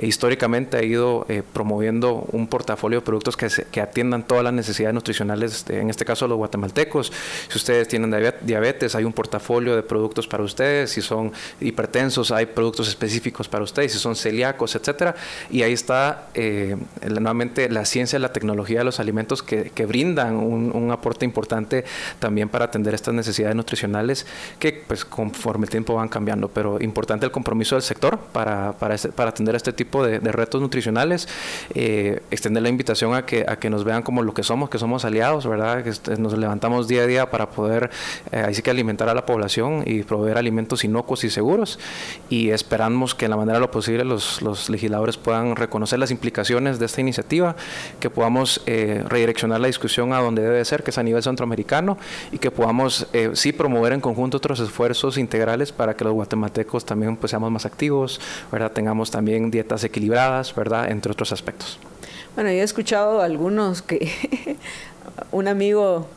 D: históricamente ha ido promoviendo un portafolio de productos que, que atiendan todas las necesidades nutricionales, en este caso los guatemaltecos. Si ustedes tienen diabetes, hay un portafolio de productos para ustedes. Si son hipertensos, hay productos específicos para ustedes. Si son celíacos, etcétera. Y ahí está eh, nuevamente la ciencia la tecnología de los alimentos que, brindan un, aporte importante también para atender estas necesidades nutricionales que, pues, conforme el tiempo van cambiando. Pero importante el compromiso del sector para, para, este, para atender este tipo de, retos nutricionales. Eh, extender la invitación a que, a que nos vean como lo que somos, que somos aliados, ¿verdad? Que nos levantamos día a día para poder, eh, que alimentar a la población y proveer alimentos inocuos y seguros. Y esperamos que en la manera de lo posible los, los legisladores puedan reconocer las implicaciones de esta iniciativa, que podamos eh, redireccionar la discusión a donde debe ser, que es a nivel centroamericano, y que podamos eh, sí promover en conjunto otros esfuerzos integrales para que los guatemaltecos también pues, seamos más activos, ¿verdad? tengamos también dietas equilibradas, ¿verdad? entre otros aspectos.
B: Bueno, yo he escuchado algunos que un amigo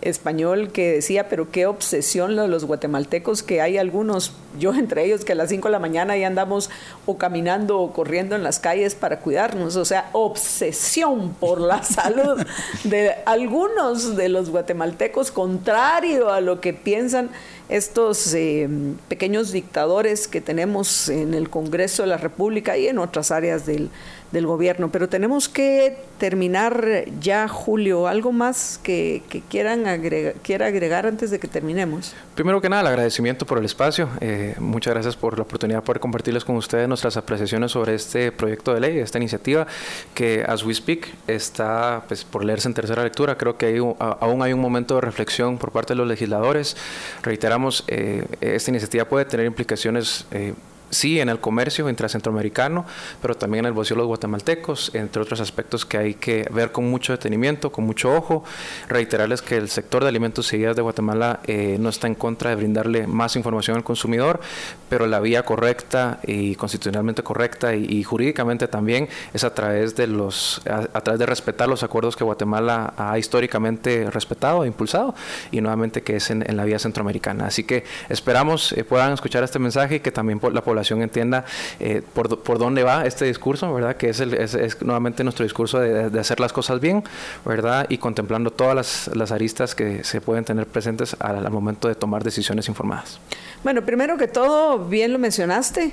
B: español que decía, pero qué obsesión los guatemaltecos, que hay algunos, yo entre ellos, que a las 5 de la mañana ya andamos o caminando o corriendo en las calles para cuidarnos, o sea, obsesión por la salud de algunos de los guatemaltecos, contrario a lo que piensan estos eh, pequeños dictadores que tenemos en el Congreso de la República y en otras áreas del, del gobierno. Pero tenemos que terminar ya, Julio. ¿Algo más que, quieran agregar, quiera agregar antes de que terminemos?
D: Primero que nada, el agradecimiento por el espacio. Eh, muchas gracias por la oportunidad de poder compartirles con ustedes nuestras apreciaciones sobre este proyecto de ley, esta iniciativa que, as we speak, está pues, por leerse en tercera lectura. Creo que aún hay un momento de reflexión por parte de los legisladores. Reiteramos, eh, esta iniciativa puede tener implicaciones eh, sí en el comercio intracentroamericano, pero también en el bolsillo de los guatemaltecos, entre otros aspectos que hay que ver con mucho detenimiento, con mucho ojo. Reiterarles que el sector de alimentos y de Guatemala eh, no está en contra de brindarle más información al consumidor, pero la vía correcta y constitucionalmente correcta y, jurídicamente también es a través de los a, través de respetar los acuerdos que Guatemala ha históricamente respetado e impulsado y nuevamente que es en, la vía centroamericana. Así que esperamos eh, puedan escuchar este mensaje y que también la población entienda eh, por, por, dónde va este discurso, ¿verdad? Que es, el, es, nuevamente nuestro discurso de, hacer las cosas bien, ¿verdad? Y contemplando todas las, las aristas que se pueden tener presentes al, momento de tomar decisiones informadas.
B: Bueno, primero que todo, bien lo mencionaste,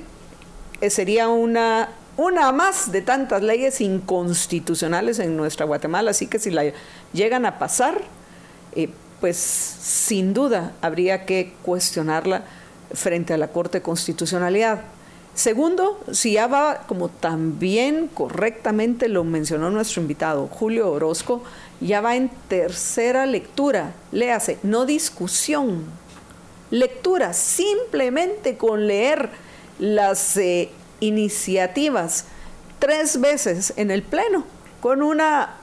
B: eh, sería una una más de tantas leyes inconstitucionales en nuestra Guatemala, así que si la llegan a pasar, eh, pues sin duda habría que cuestionarla frente a la Corte de Constitucionalidad. Segundo, si ya va, como también correctamente lo mencionó nuestro invitado Julio Orozco, ya va en tercera lectura, léase, no discusión, lectura, simplemente con leer las eh, iniciativas tres veces en el Pleno, con una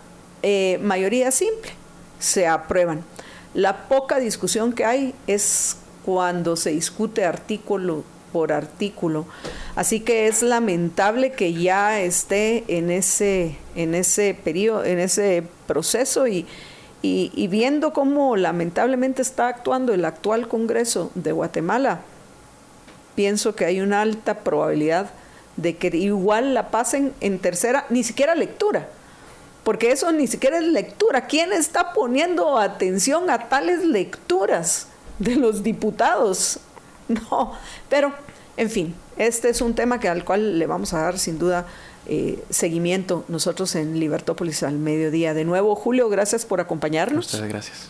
B: eh, mayoría simple, se aprueban. La poca discusión que hay es cuando se discute artículo por artículo. Así que es lamentable que ya esté en ese, en ese periodo, en ese proceso y, y, viendo cómo lamentablemente está actuando el actual Congreso de Guatemala, pienso que hay una alta probabilidad de que igual la pasen en tercera, ni siquiera lectura, porque eso ni siquiera es lectura. ¿Quién está poniendo atención a tales lecturas? De los diputados. No, pero en fin, este es un tema que, al cual le vamos a dar sin duda eh, seguimiento nosotros en Libertópolis al mediodía. De nuevo, Julio, gracias por acompañarnos.
D: Muchas gracias.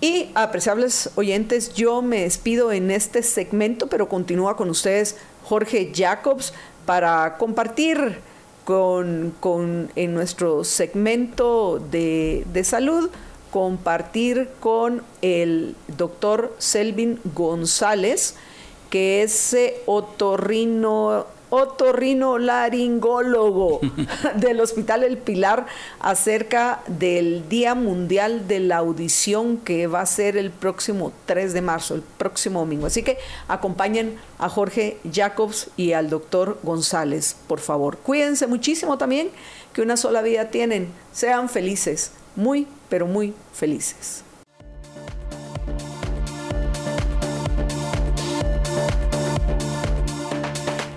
B: Y apreciables oyentes, yo me despido en este segmento, pero continúa con ustedes Jorge Jacobs para compartir con, con en nuestro segmento de, de salud compartir con el doctor Selvin González, que es eh, otorrino otorrinolaringólogo del Hospital El Pilar acerca del Día Mundial de la Audición que va a ser el próximo 3 de marzo, el próximo domingo. Así que acompañen a Jorge Jacobs y al doctor González, por favor. Cuídense muchísimo también, que una sola vida tienen. Sean felices, muy, pero muy felices.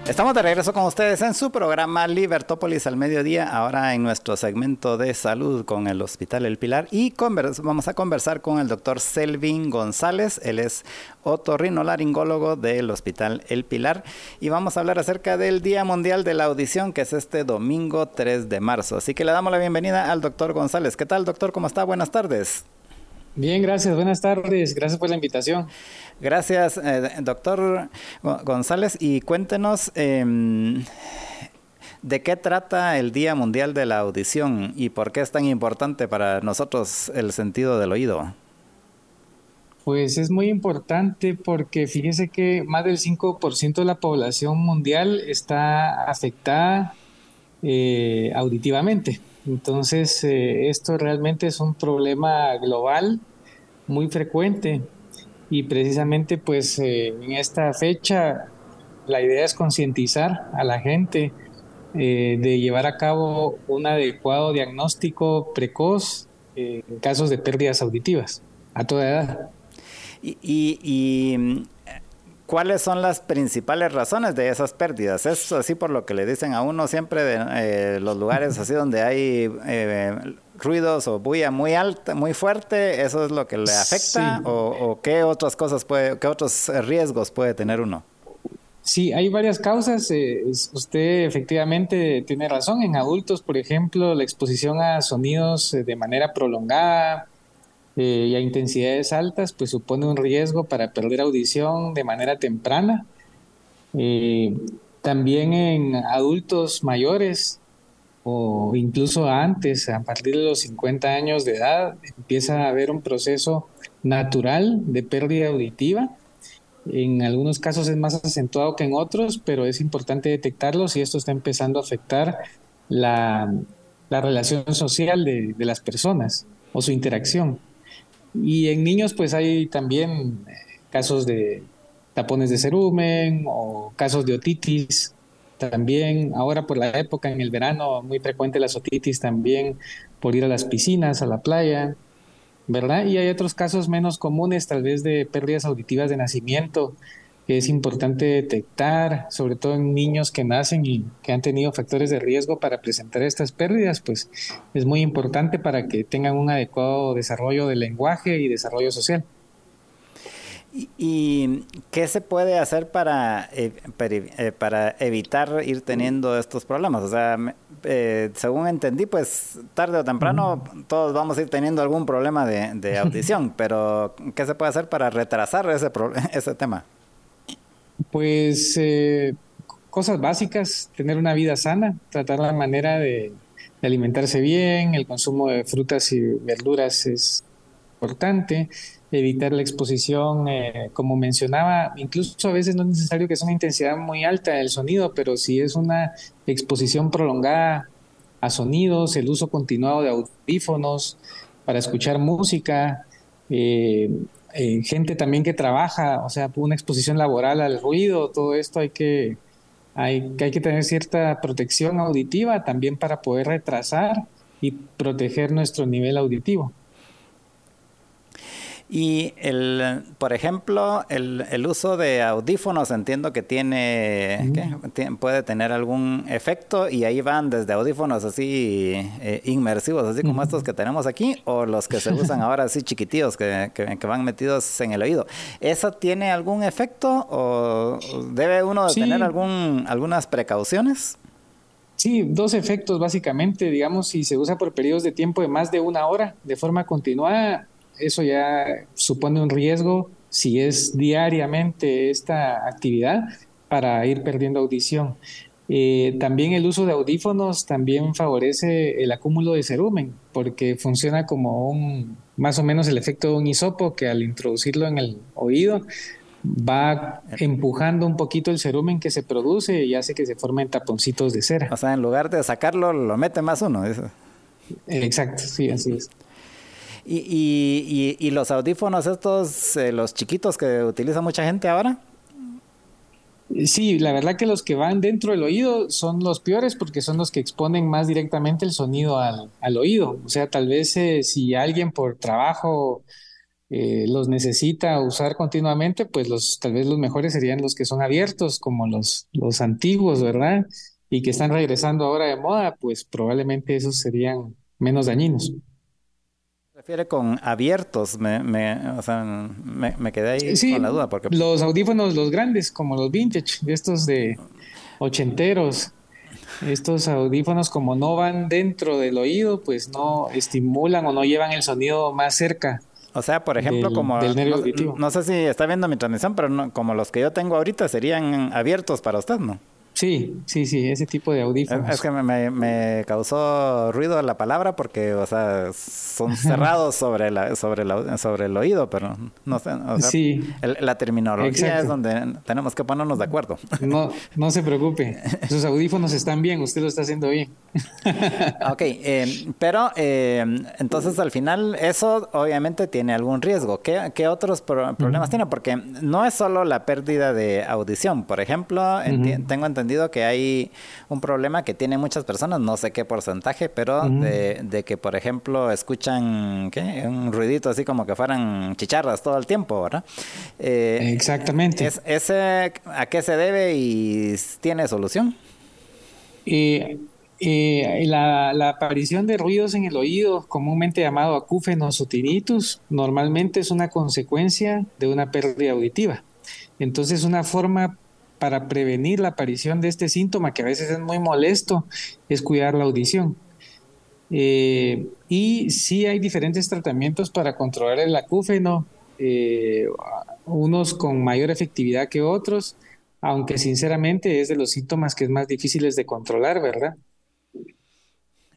A: Estamos de regreso con ustedes en su programa Libertópolis al mediodía, ahora en nuestro segmento de salud con el Hospital El Pilar y vamos a conversar con el doctor Selvin González, él es otorrinolaringólogo del Hospital El Pilar y vamos a hablar acerca del Día Mundial de la Audición que es este domingo 3 de marzo. Así que le damos la bienvenida al doctor González. ¿Qué tal doctor? ¿Cómo está? Buenas tardes.
E: Bien, gracias. Buenas tardes. Gracias por la invitación.
A: Gracias, eh, doctor González. Y cuéntenos em, de qué trata el Día Mundial de la Audición y por qué es tan importante para nosotros el sentido del oído.
E: Pues es muy importante porque fíjese que más del 5% de la población mundial está afectada eh, auditivamente. Entonces, eh, esto realmente es un problema global muy frecuente y precisamente pues eh, en esta fecha la idea es concientizar a la gente eh, de llevar a cabo un adecuado diagnóstico precoz en casos de pérdidas auditivas a toda edad.
A: y ¿Cuáles son las principales razones de esas pérdidas? Es así por lo que le dicen a uno siempre de eh, los lugares así donde hay eh, ruidos o bulla muy alta, muy fuerte, ¿eso es lo que le afecta? O, qué otras cosas puede, qué otros riesgos puede tener uno?
E: Sí, hay varias causas. Eh, usted efectivamente tiene razón. En adultos, por ejemplo, la exposición a sonidos de manera prolongada, eh, y a intensidades altas, pues supone un riesgo para perder audición de manera temprana. Eh, también en adultos mayores o incluso antes, a partir de los 50 años de edad, empieza a haber un proceso natural de pérdida auditiva. En algunos casos es más acentuado que en otros, pero es importante detectarlos y esto está empezando a afectar la, relación social de las personas o su interacción. Y en niños pues hay también eh, casos de tapones de cerumen o casos de otitis. También ahora por la época en el verano muy frecuente las otitis también por ir a las piscinas, a la playa, ¿verdad? Y hay otros casos menos comunes tal vez de pérdidas auditivas de nacimiento que es importante detectar, sobre todo en niños que nacen y que han tenido factores de riesgo para presentar estas pérdidas, pues es muy importante para que tengan un adecuado desarrollo del lenguaje y desarrollo social.
A: ¿Y, qué se puede hacer para, eh, eh, para, evitar ir teniendo estos problemas? O sea, eh, según entendí, pues tarde o temprano todos vamos a ir teniendo algún problema de, de audición, pero ¿qué se puede hacer para retrasar ese, ese tema?
E: Pues eh, cosas básicas, tener una vida sana, tratar la manera de, alimentarse bien, el consumo de frutas y verduras es importante, evitar la exposición, eh, como mencionaba, incluso a veces no es necesario que sea una intensidad muy alta del sonido, pero si es una exposición prolongada a sonidos, el uso continuado de audífonos para escuchar música, eh, eh, gente también que trabaja, o sea, una exposición laboral al ruido, todo esto hay que, hay, hay que tener cierta protección auditiva también para poder retrasar y proteger nuestro nivel auditivo.
A: Y, el, por ejemplo, el, el uso de audífonos entiendo que tiene, puede tener algún efecto y ahí van desde audífonos así eh, inmersivos, así como estos que tenemos aquí, o los que se usan ahora así chiquititos, que, que, van metidos en el oído. ¿Eso tiene algún efecto o debe uno tener algún, algunas precauciones?
E: Sí, dos efectos básicamente, digamos, si se usa por periodos de tiempo de más de una hora de forma continuada, eso ya supone un riesgo si es diariamente esta actividad para ir perdiendo audición. Eh, también el uso de audífonos también favorece el acúmulo de cerumen porque funciona como un más o menos el efecto de un hisopo que al introducirlo en el oído va empujando un poquito el cerumen que se produce y hace que se formen taponcitos de cera.
A: O sea, en lugar de sacarlo, lo mete más uno.
E: Exacto, sí, así es.
A: ¿Y, y, los audífonos estos, eh, los chiquitos que utiliza mucha gente ahora?
E: Sí, la verdad que los que van dentro del oído son los peores porque son los que exponen más directamente el sonido al, oído. O sea, tal vez eh, si alguien por trabajo eh, los necesita usar continuamente, pues los, tal vez los mejores serían los que son abiertos, como los, los antiguos, ¿verdad? Y que están regresando ahora de moda, pues probablemente esos serían menos dañinos.
A: Refiere con abiertos, me, me, o sea, me, quedé ahí con la duda. Porque...
E: Los audífonos, los grandes, como los vintage, estos de ochenteros, estos audífonos como no van dentro del oído, pues no estimulan o no llevan el sonido más cerca
A: o sea, por ejemplo, como... no, sé si está viendo mi transmisión, pero como los que yo tengo ahorita serían abiertos para usted, ¿no?
E: Sí, sí, sí, ese tipo de audífonos.
A: Es, que me, causó ruido la palabra porque, o sea, son cerrados sobre la, sobre la, sobre el oído, pero no sé, o sea, sí. la terminología es donde tenemos que ponernos de acuerdo.
E: No, no se preocupe, sus audífonos están bien, usted lo está haciendo bien.
A: ok, eh, pero eh, entonces al final eso obviamente tiene algún riesgo. ¿Qué, otros problemas tiene? Porque no es solo la pérdida de audición. Por ejemplo, tengo entendido que hay un problema que tiene muchas personas, no sé qué porcentaje, pero de, que, por ejemplo, escuchan un ruidito así como que fueran chicharras todo el tiempo, ¿verdad?
E: Eh, Exactamente.
A: Es, ¿Ese a qué se debe y tiene solución?
E: Eh, eh, la, la, aparición de ruidos en el oído, comúnmente llamado acúfenos o tinnitus, normalmente es una consecuencia de una pérdida auditiva. Entonces, una forma para prevenir la aparición de este síntoma, que a veces es muy molesto, es cuidar la audición. Eh, y sí hay diferentes tratamientos para controlar el acúfeno, eh, unos con mayor efectividad que otros, aunque sinceramente es de los síntomas que es más difíciles de controlar, ¿verdad?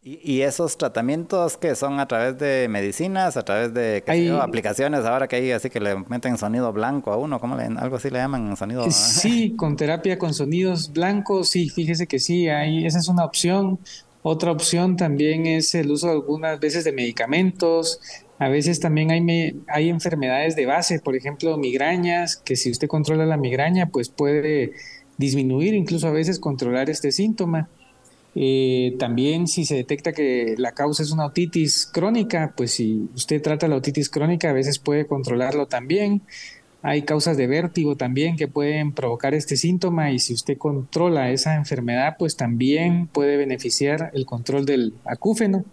A: ¿Y, esos tratamientos que son a través de medicinas, a través de aplicaciones ahora que hay así que le meten sonido blanco a uno, ¿cómo le, algo así le llaman sonido?
E: Sí, con terapia con sonidos blancos, sí, fíjese que sí, hay, esa es una opción. Otra opción también es el uso algunas veces de medicamentos. A veces también hay, hay enfermedades de base, por ejemplo, migrañas, que si usted controla la migraña, pues puede disminuir, incluso a veces controlar este síntoma. Eh, también si se detecta que la causa es una otitis crónica, pues si usted trata la otitis crónica a veces puede controlarlo también. Hay causas de vértigo también que pueden provocar este síntoma y si usted controla esa enfermedad, pues también puede beneficiar el control del acúfeno.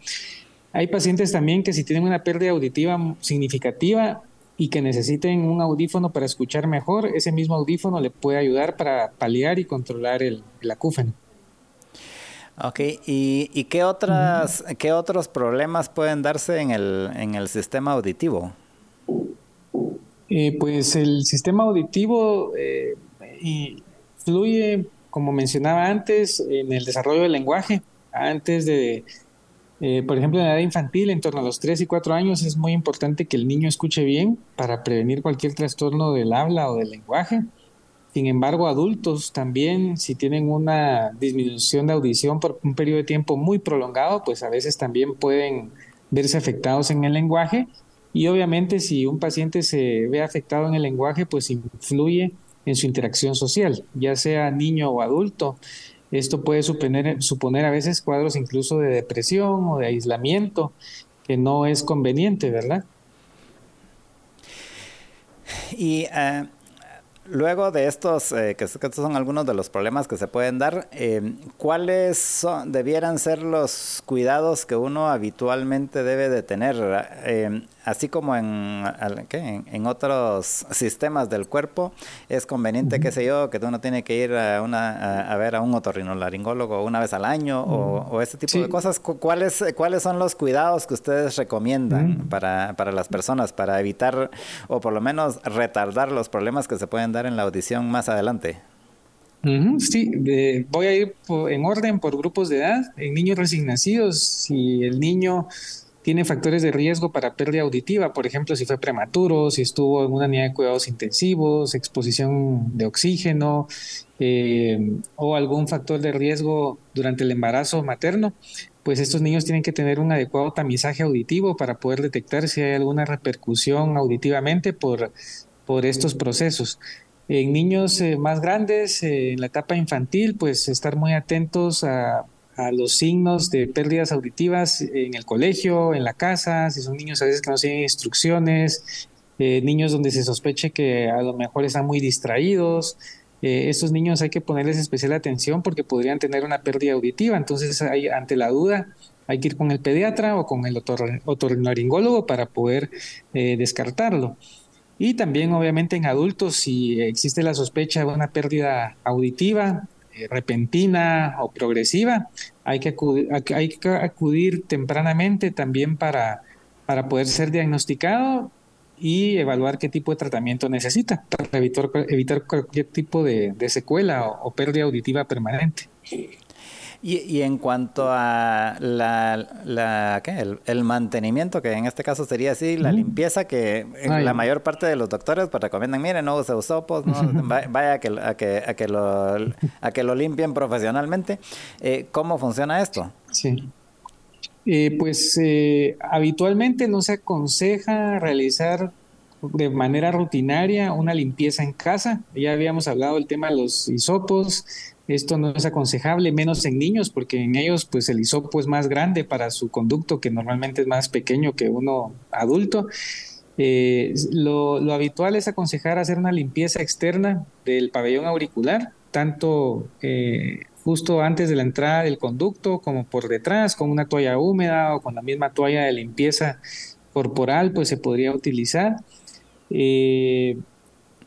E: Hay pacientes también que si tienen una pérdida auditiva significativa y que necesiten un audífono para escuchar mejor, ese mismo audífono le puede ayudar para paliar y controlar el acúfeno.
A: Ok, ¿y, y qué, otras, qué otros problemas pueden darse en el, en el sistema auditivo?
E: Eh, pues el sistema auditivo eh, influye, como mencionaba antes, en el desarrollo del lenguaje. Antes de, eh, por ejemplo, en la edad infantil, en torno a los 3 y 4 años, es muy importante que el niño escuche bien para prevenir cualquier trastorno del habla o del lenguaje. Sin embargo, adultos también, si tienen una disminución de audición por un periodo de tiempo muy prolongado, pues a veces también pueden verse afectados en el lenguaje. Y obviamente si un paciente se ve afectado en el lenguaje, pues influye en su interacción social, ya sea niño o adulto. Esto puede suponer, suponer a veces cuadros incluso de depresión o de aislamiento, que no es conveniente, ¿verdad?
A: Y uh, Luego de estos, eh, que, estos son algunos de los problemas que se pueden dar, eh, ¿cuáles son, debieran ser los cuidados que uno habitualmente debe de tener? Eh, así como en, en, otros sistemas del cuerpo, es conveniente, qué sé yo, que uno tiene que ir a, una, a, ver a un otorrinolaringólogo una vez al año o, ese tipo de cosas. ¿Cuáles, ¿Cuáles son los cuidados que ustedes recomiendan para, para las personas para evitar o por lo menos retardar los problemas que se pueden dar en la audición más adelante?
E: Sí, voy a ir en orden por grupos de edad. En niños recién nacidos, si el niño tiene factores de riesgo para pérdida auditiva, por ejemplo, si fue prematuro, si estuvo en una unidad de cuidados intensivos, exposición de oxígeno eh, o algún factor de riesgo durante el embarazo materno, pues estos niños tienen que tener un adecuado tamizaje auditivo para poder detectar si hay alguna repercusión auditivamente por, por estos procesos. En niños eh, más grandes, eh, en la etapa infantil, pues estar muy atentos a, los signos de pérdidas auditivas en el colegio, en la casa, si son niños a veces que no siguen instrucciones, eh, niños donde se sospeche que a lo mejor están muy distraídos. estos niños hay que ponerles especial atención porque podrían tener una pérdida auditiva. Entonces, hay, ante la duda, hay que ir con el pediatra o con el otorrinolaringólogo para poder descartarlo. Y también, obviamente, en adultos, si existe la sospecha de una pérdida auditiva, eh, repentina o progresiva, hay que, acudir, hay que acudir tempranamente también para, para poder ser diagnosticado y evaluar qué tipo de tratamiento necesita para evitar, evitar cualquier tipo de, secuela o pérdida auditiva permanente.
A: Y, en cuanto a la, El, mantenimiento, que en este caso sería así, la limpieza, que la mayor parte de los doctores pues recomiendan, miren, no use usopos, no, vaya a que, a que, a que, lo, a que lo limpien profesionalmente. Eh, ¿Cómo funciona esto?
E: Sí. Eh, pues eh, habitualmente no se aconseja realizar de manera rutinaria una limpieza en casa. Ya habíamos hablado del tema de los hisopos, esto no es aconsejable, menos en niños, porque en ellos pues el hisopo es más grande para su conducto, que normalmente es más pequeño que uno adulto. Eh, lo, habitual es aconsejar hacer una limpieza externa del pabellón auricular, tanto eh, justo antes de la entrada del conducto como por detrás, con una toalla húmeda o con la misma toalla de limpieza corporal, pues se podría utilizar. Eh,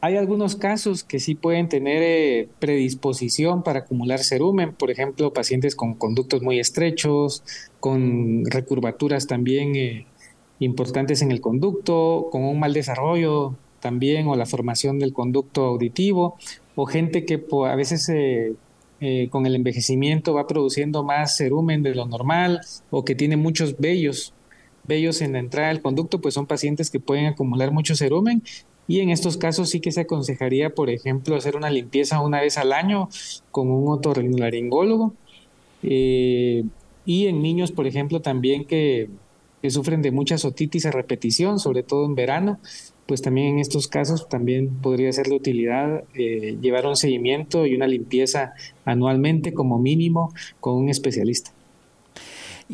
E: hay algunos casos que sí pueden tener eh, predisposición para acumular cerumen, por ejemplo, pacientes con conductos muy estrechos, con recurvaturas también eh, importantes en el conducto, con un mal desarrollo también o la formación del conducto auditivo, o gente que a veces eh, con el envejecimiento va produciendo más cerumen de lo normal o que tiene muchos vellos vellos en la entrada del conducto, pues son pacientes que pueden acumular mucho cerumen y en estos casos sí que se aconsejaría, por ejemplo, hacer una limpieza una vez al año con un otorrinolaringólogo. Eh, y en niños, por ejemplo, también que, sufren de mucha otitis a repetición, sobre todo en verano, pues también en estos casos también podría ser de utilidad eh, llevar un seguimiento y una limpieza anualmente como mínimo con un especialista.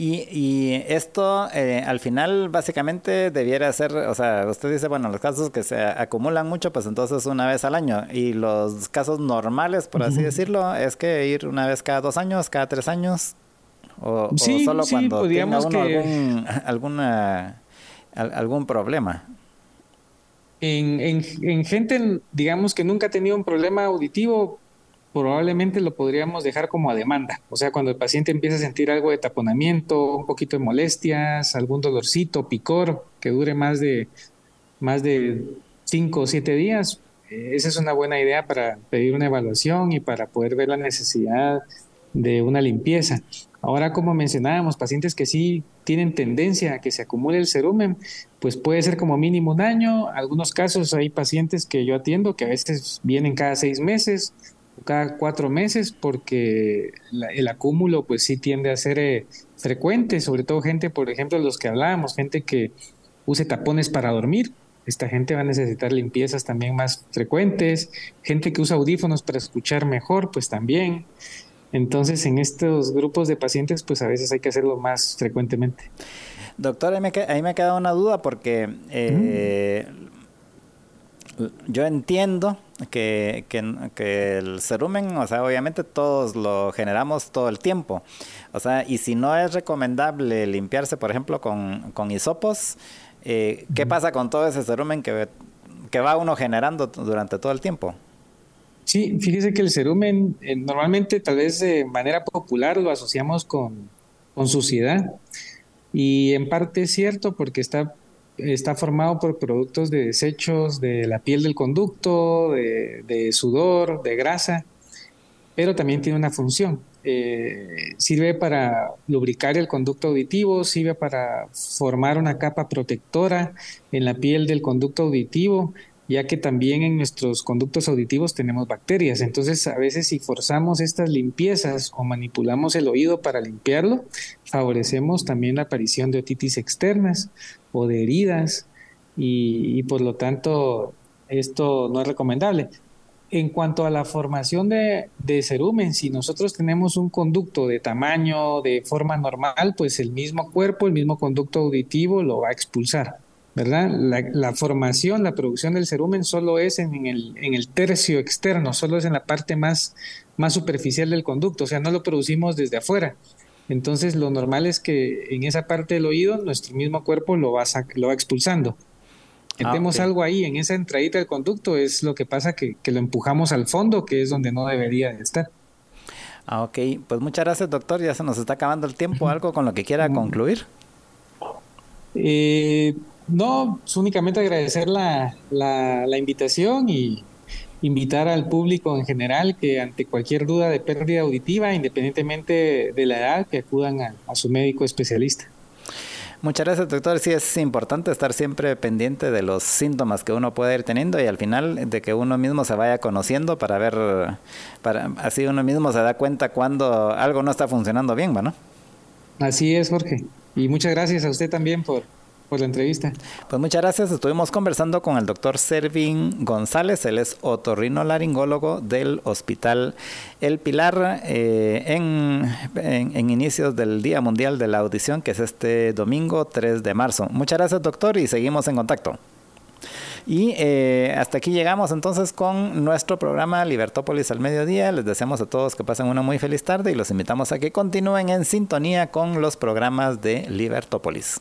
A: Y, esto eh, al final básicamente debiera ser, o sea, usted dice, bueno, los casos que se acumulan mucho, pues entonces una vez al año. Y los casos normales, por así decirlo, es que ir una vez cada dos años, cada tres años. O, solo cuando tenga uno algún, alguna, algún problema.
E: En, en, en gente, digamos, que nunca ha tenido un problema auditivo, probablemente lo podríamos dejar como a demanda. O sea, cuando el paciente empieza a sentir algo de taponamiento, un poquito de molestias, algún dolorcito, picor, que dure más de, más de cinco o siete días, eh, esa es una buena idea para pedir una evaluación y para poder ver la necesidad de una limpieza. Ahora, como mencionábamos, pacientes que sí tienen tendencia a que se acumule el cerumen, pues puede ser como mínimo un año. Algunos casos hay pacientes que yo atiendo que a veces vienen cada seis meses, cada cuatro meses porque el acúmulo pues sí tiende a ser eh, frecuente, sobre todo gente, por ejemplo, los que hablábamos, gente que use tapones para dormir. Esta gente va a necesitar limpiezas también más frecuentes, gente que usa audífonos para escuchar mejor, pues también. Entonces, en estos grupos de pacientes, pues a veces hay que hacerlo más frecuentemente.
A: Doctor, ahí me, ahí me queda una duda porque eh, yo entiendo que, que, el cerumen, o sea, obviamente todos lo generamos todo el tiempo. O sea, y si no es recomendable limpiarse, por ejemplo, con, con hisopos, eh, ¿qué pasa con todo ese cerumen que, que va uno generando durante todo el tiempo?
E: Sí, fíjese que el cerumen eh, normalmente tal vez de manera popular lo asociamos con, con suciedad y en parte es cierto porque está está formado por productos de desechos de la piel del conducto, de, sudor, de grasa, pero también tiene una función. Eh, sirve para lubricar el conducto auditivo, sirve para formar una capa protectora en la piel del conducto auditivo, ya que también en nuestros conductos auditivos tenemos bacterias. Entonces, a veces si forzamos estas limpiezas o manipulamos el oído para limpiarlo, favorecemos también la aparición de otitis externas o de heridas y, por lo tanto esto no es recomendable. En cuanto a la formación de, de cerumen, si nosotros tenemos un conducto de tamaño, de forma normal, pues el mismo cuerpo, el mismo conducto auditivo lo va a expulsar, ¿verdad? La, formación, la producción del cerumen solo es en, el, en el tercio externo, solo es en la parte más, más superficial del conducto, o sea, no lo producimos desde afuera. Entonces, lo normal es que en esa parte del oído, nuestro mismo cuerpo lo va, lo va expulsando. Metemos ah, algo ahí en esa entradita del conducto, es lo que pasa que, lo empujamos al fondo, que es donde no debería de estar.
A: Ah, ok. Pues muchas gracias, doctor. Ya se nos está acabando el tiempo. ¿Algo con lo que quiera concluir?
E: Eh, no, únicamente agradecer la, la, invitación y invitar al público en general que ante cualquier duda de pérdida auditiva, independientemente de la edad, que acudan a su médico especialista.
A: Muchas gracias, doctor. Sí, es importante estar siempre pendiente de los síntomas que uno puede ir teniendo y al final de que uno mismo se vaya conociendo para ver, para así uno mismo se da cuenta cuando algo no está funcionando bien, ¿no?
E: Así es, Jorge. Y muchas gracias a usted también por, por la entrevista.
A: Pues muchas gracias. Estuvimos conversando con el doctor Servin González. Él es otorrinolaringólogo del Hospital El Pilar eh, en, inicios del Día Mundial de la Audición, que es este domingo 3 de marzo. Muchas gracias, doctor, y seguimos en contacto. Y eh, hasta aquí llegamos entonces con nuestro programa Libertópolis al mediodía. Les deseamos a todos que pasen una muy feliz tarde y los invitamos a que continúen en sintonía con los programas de Libertópolis.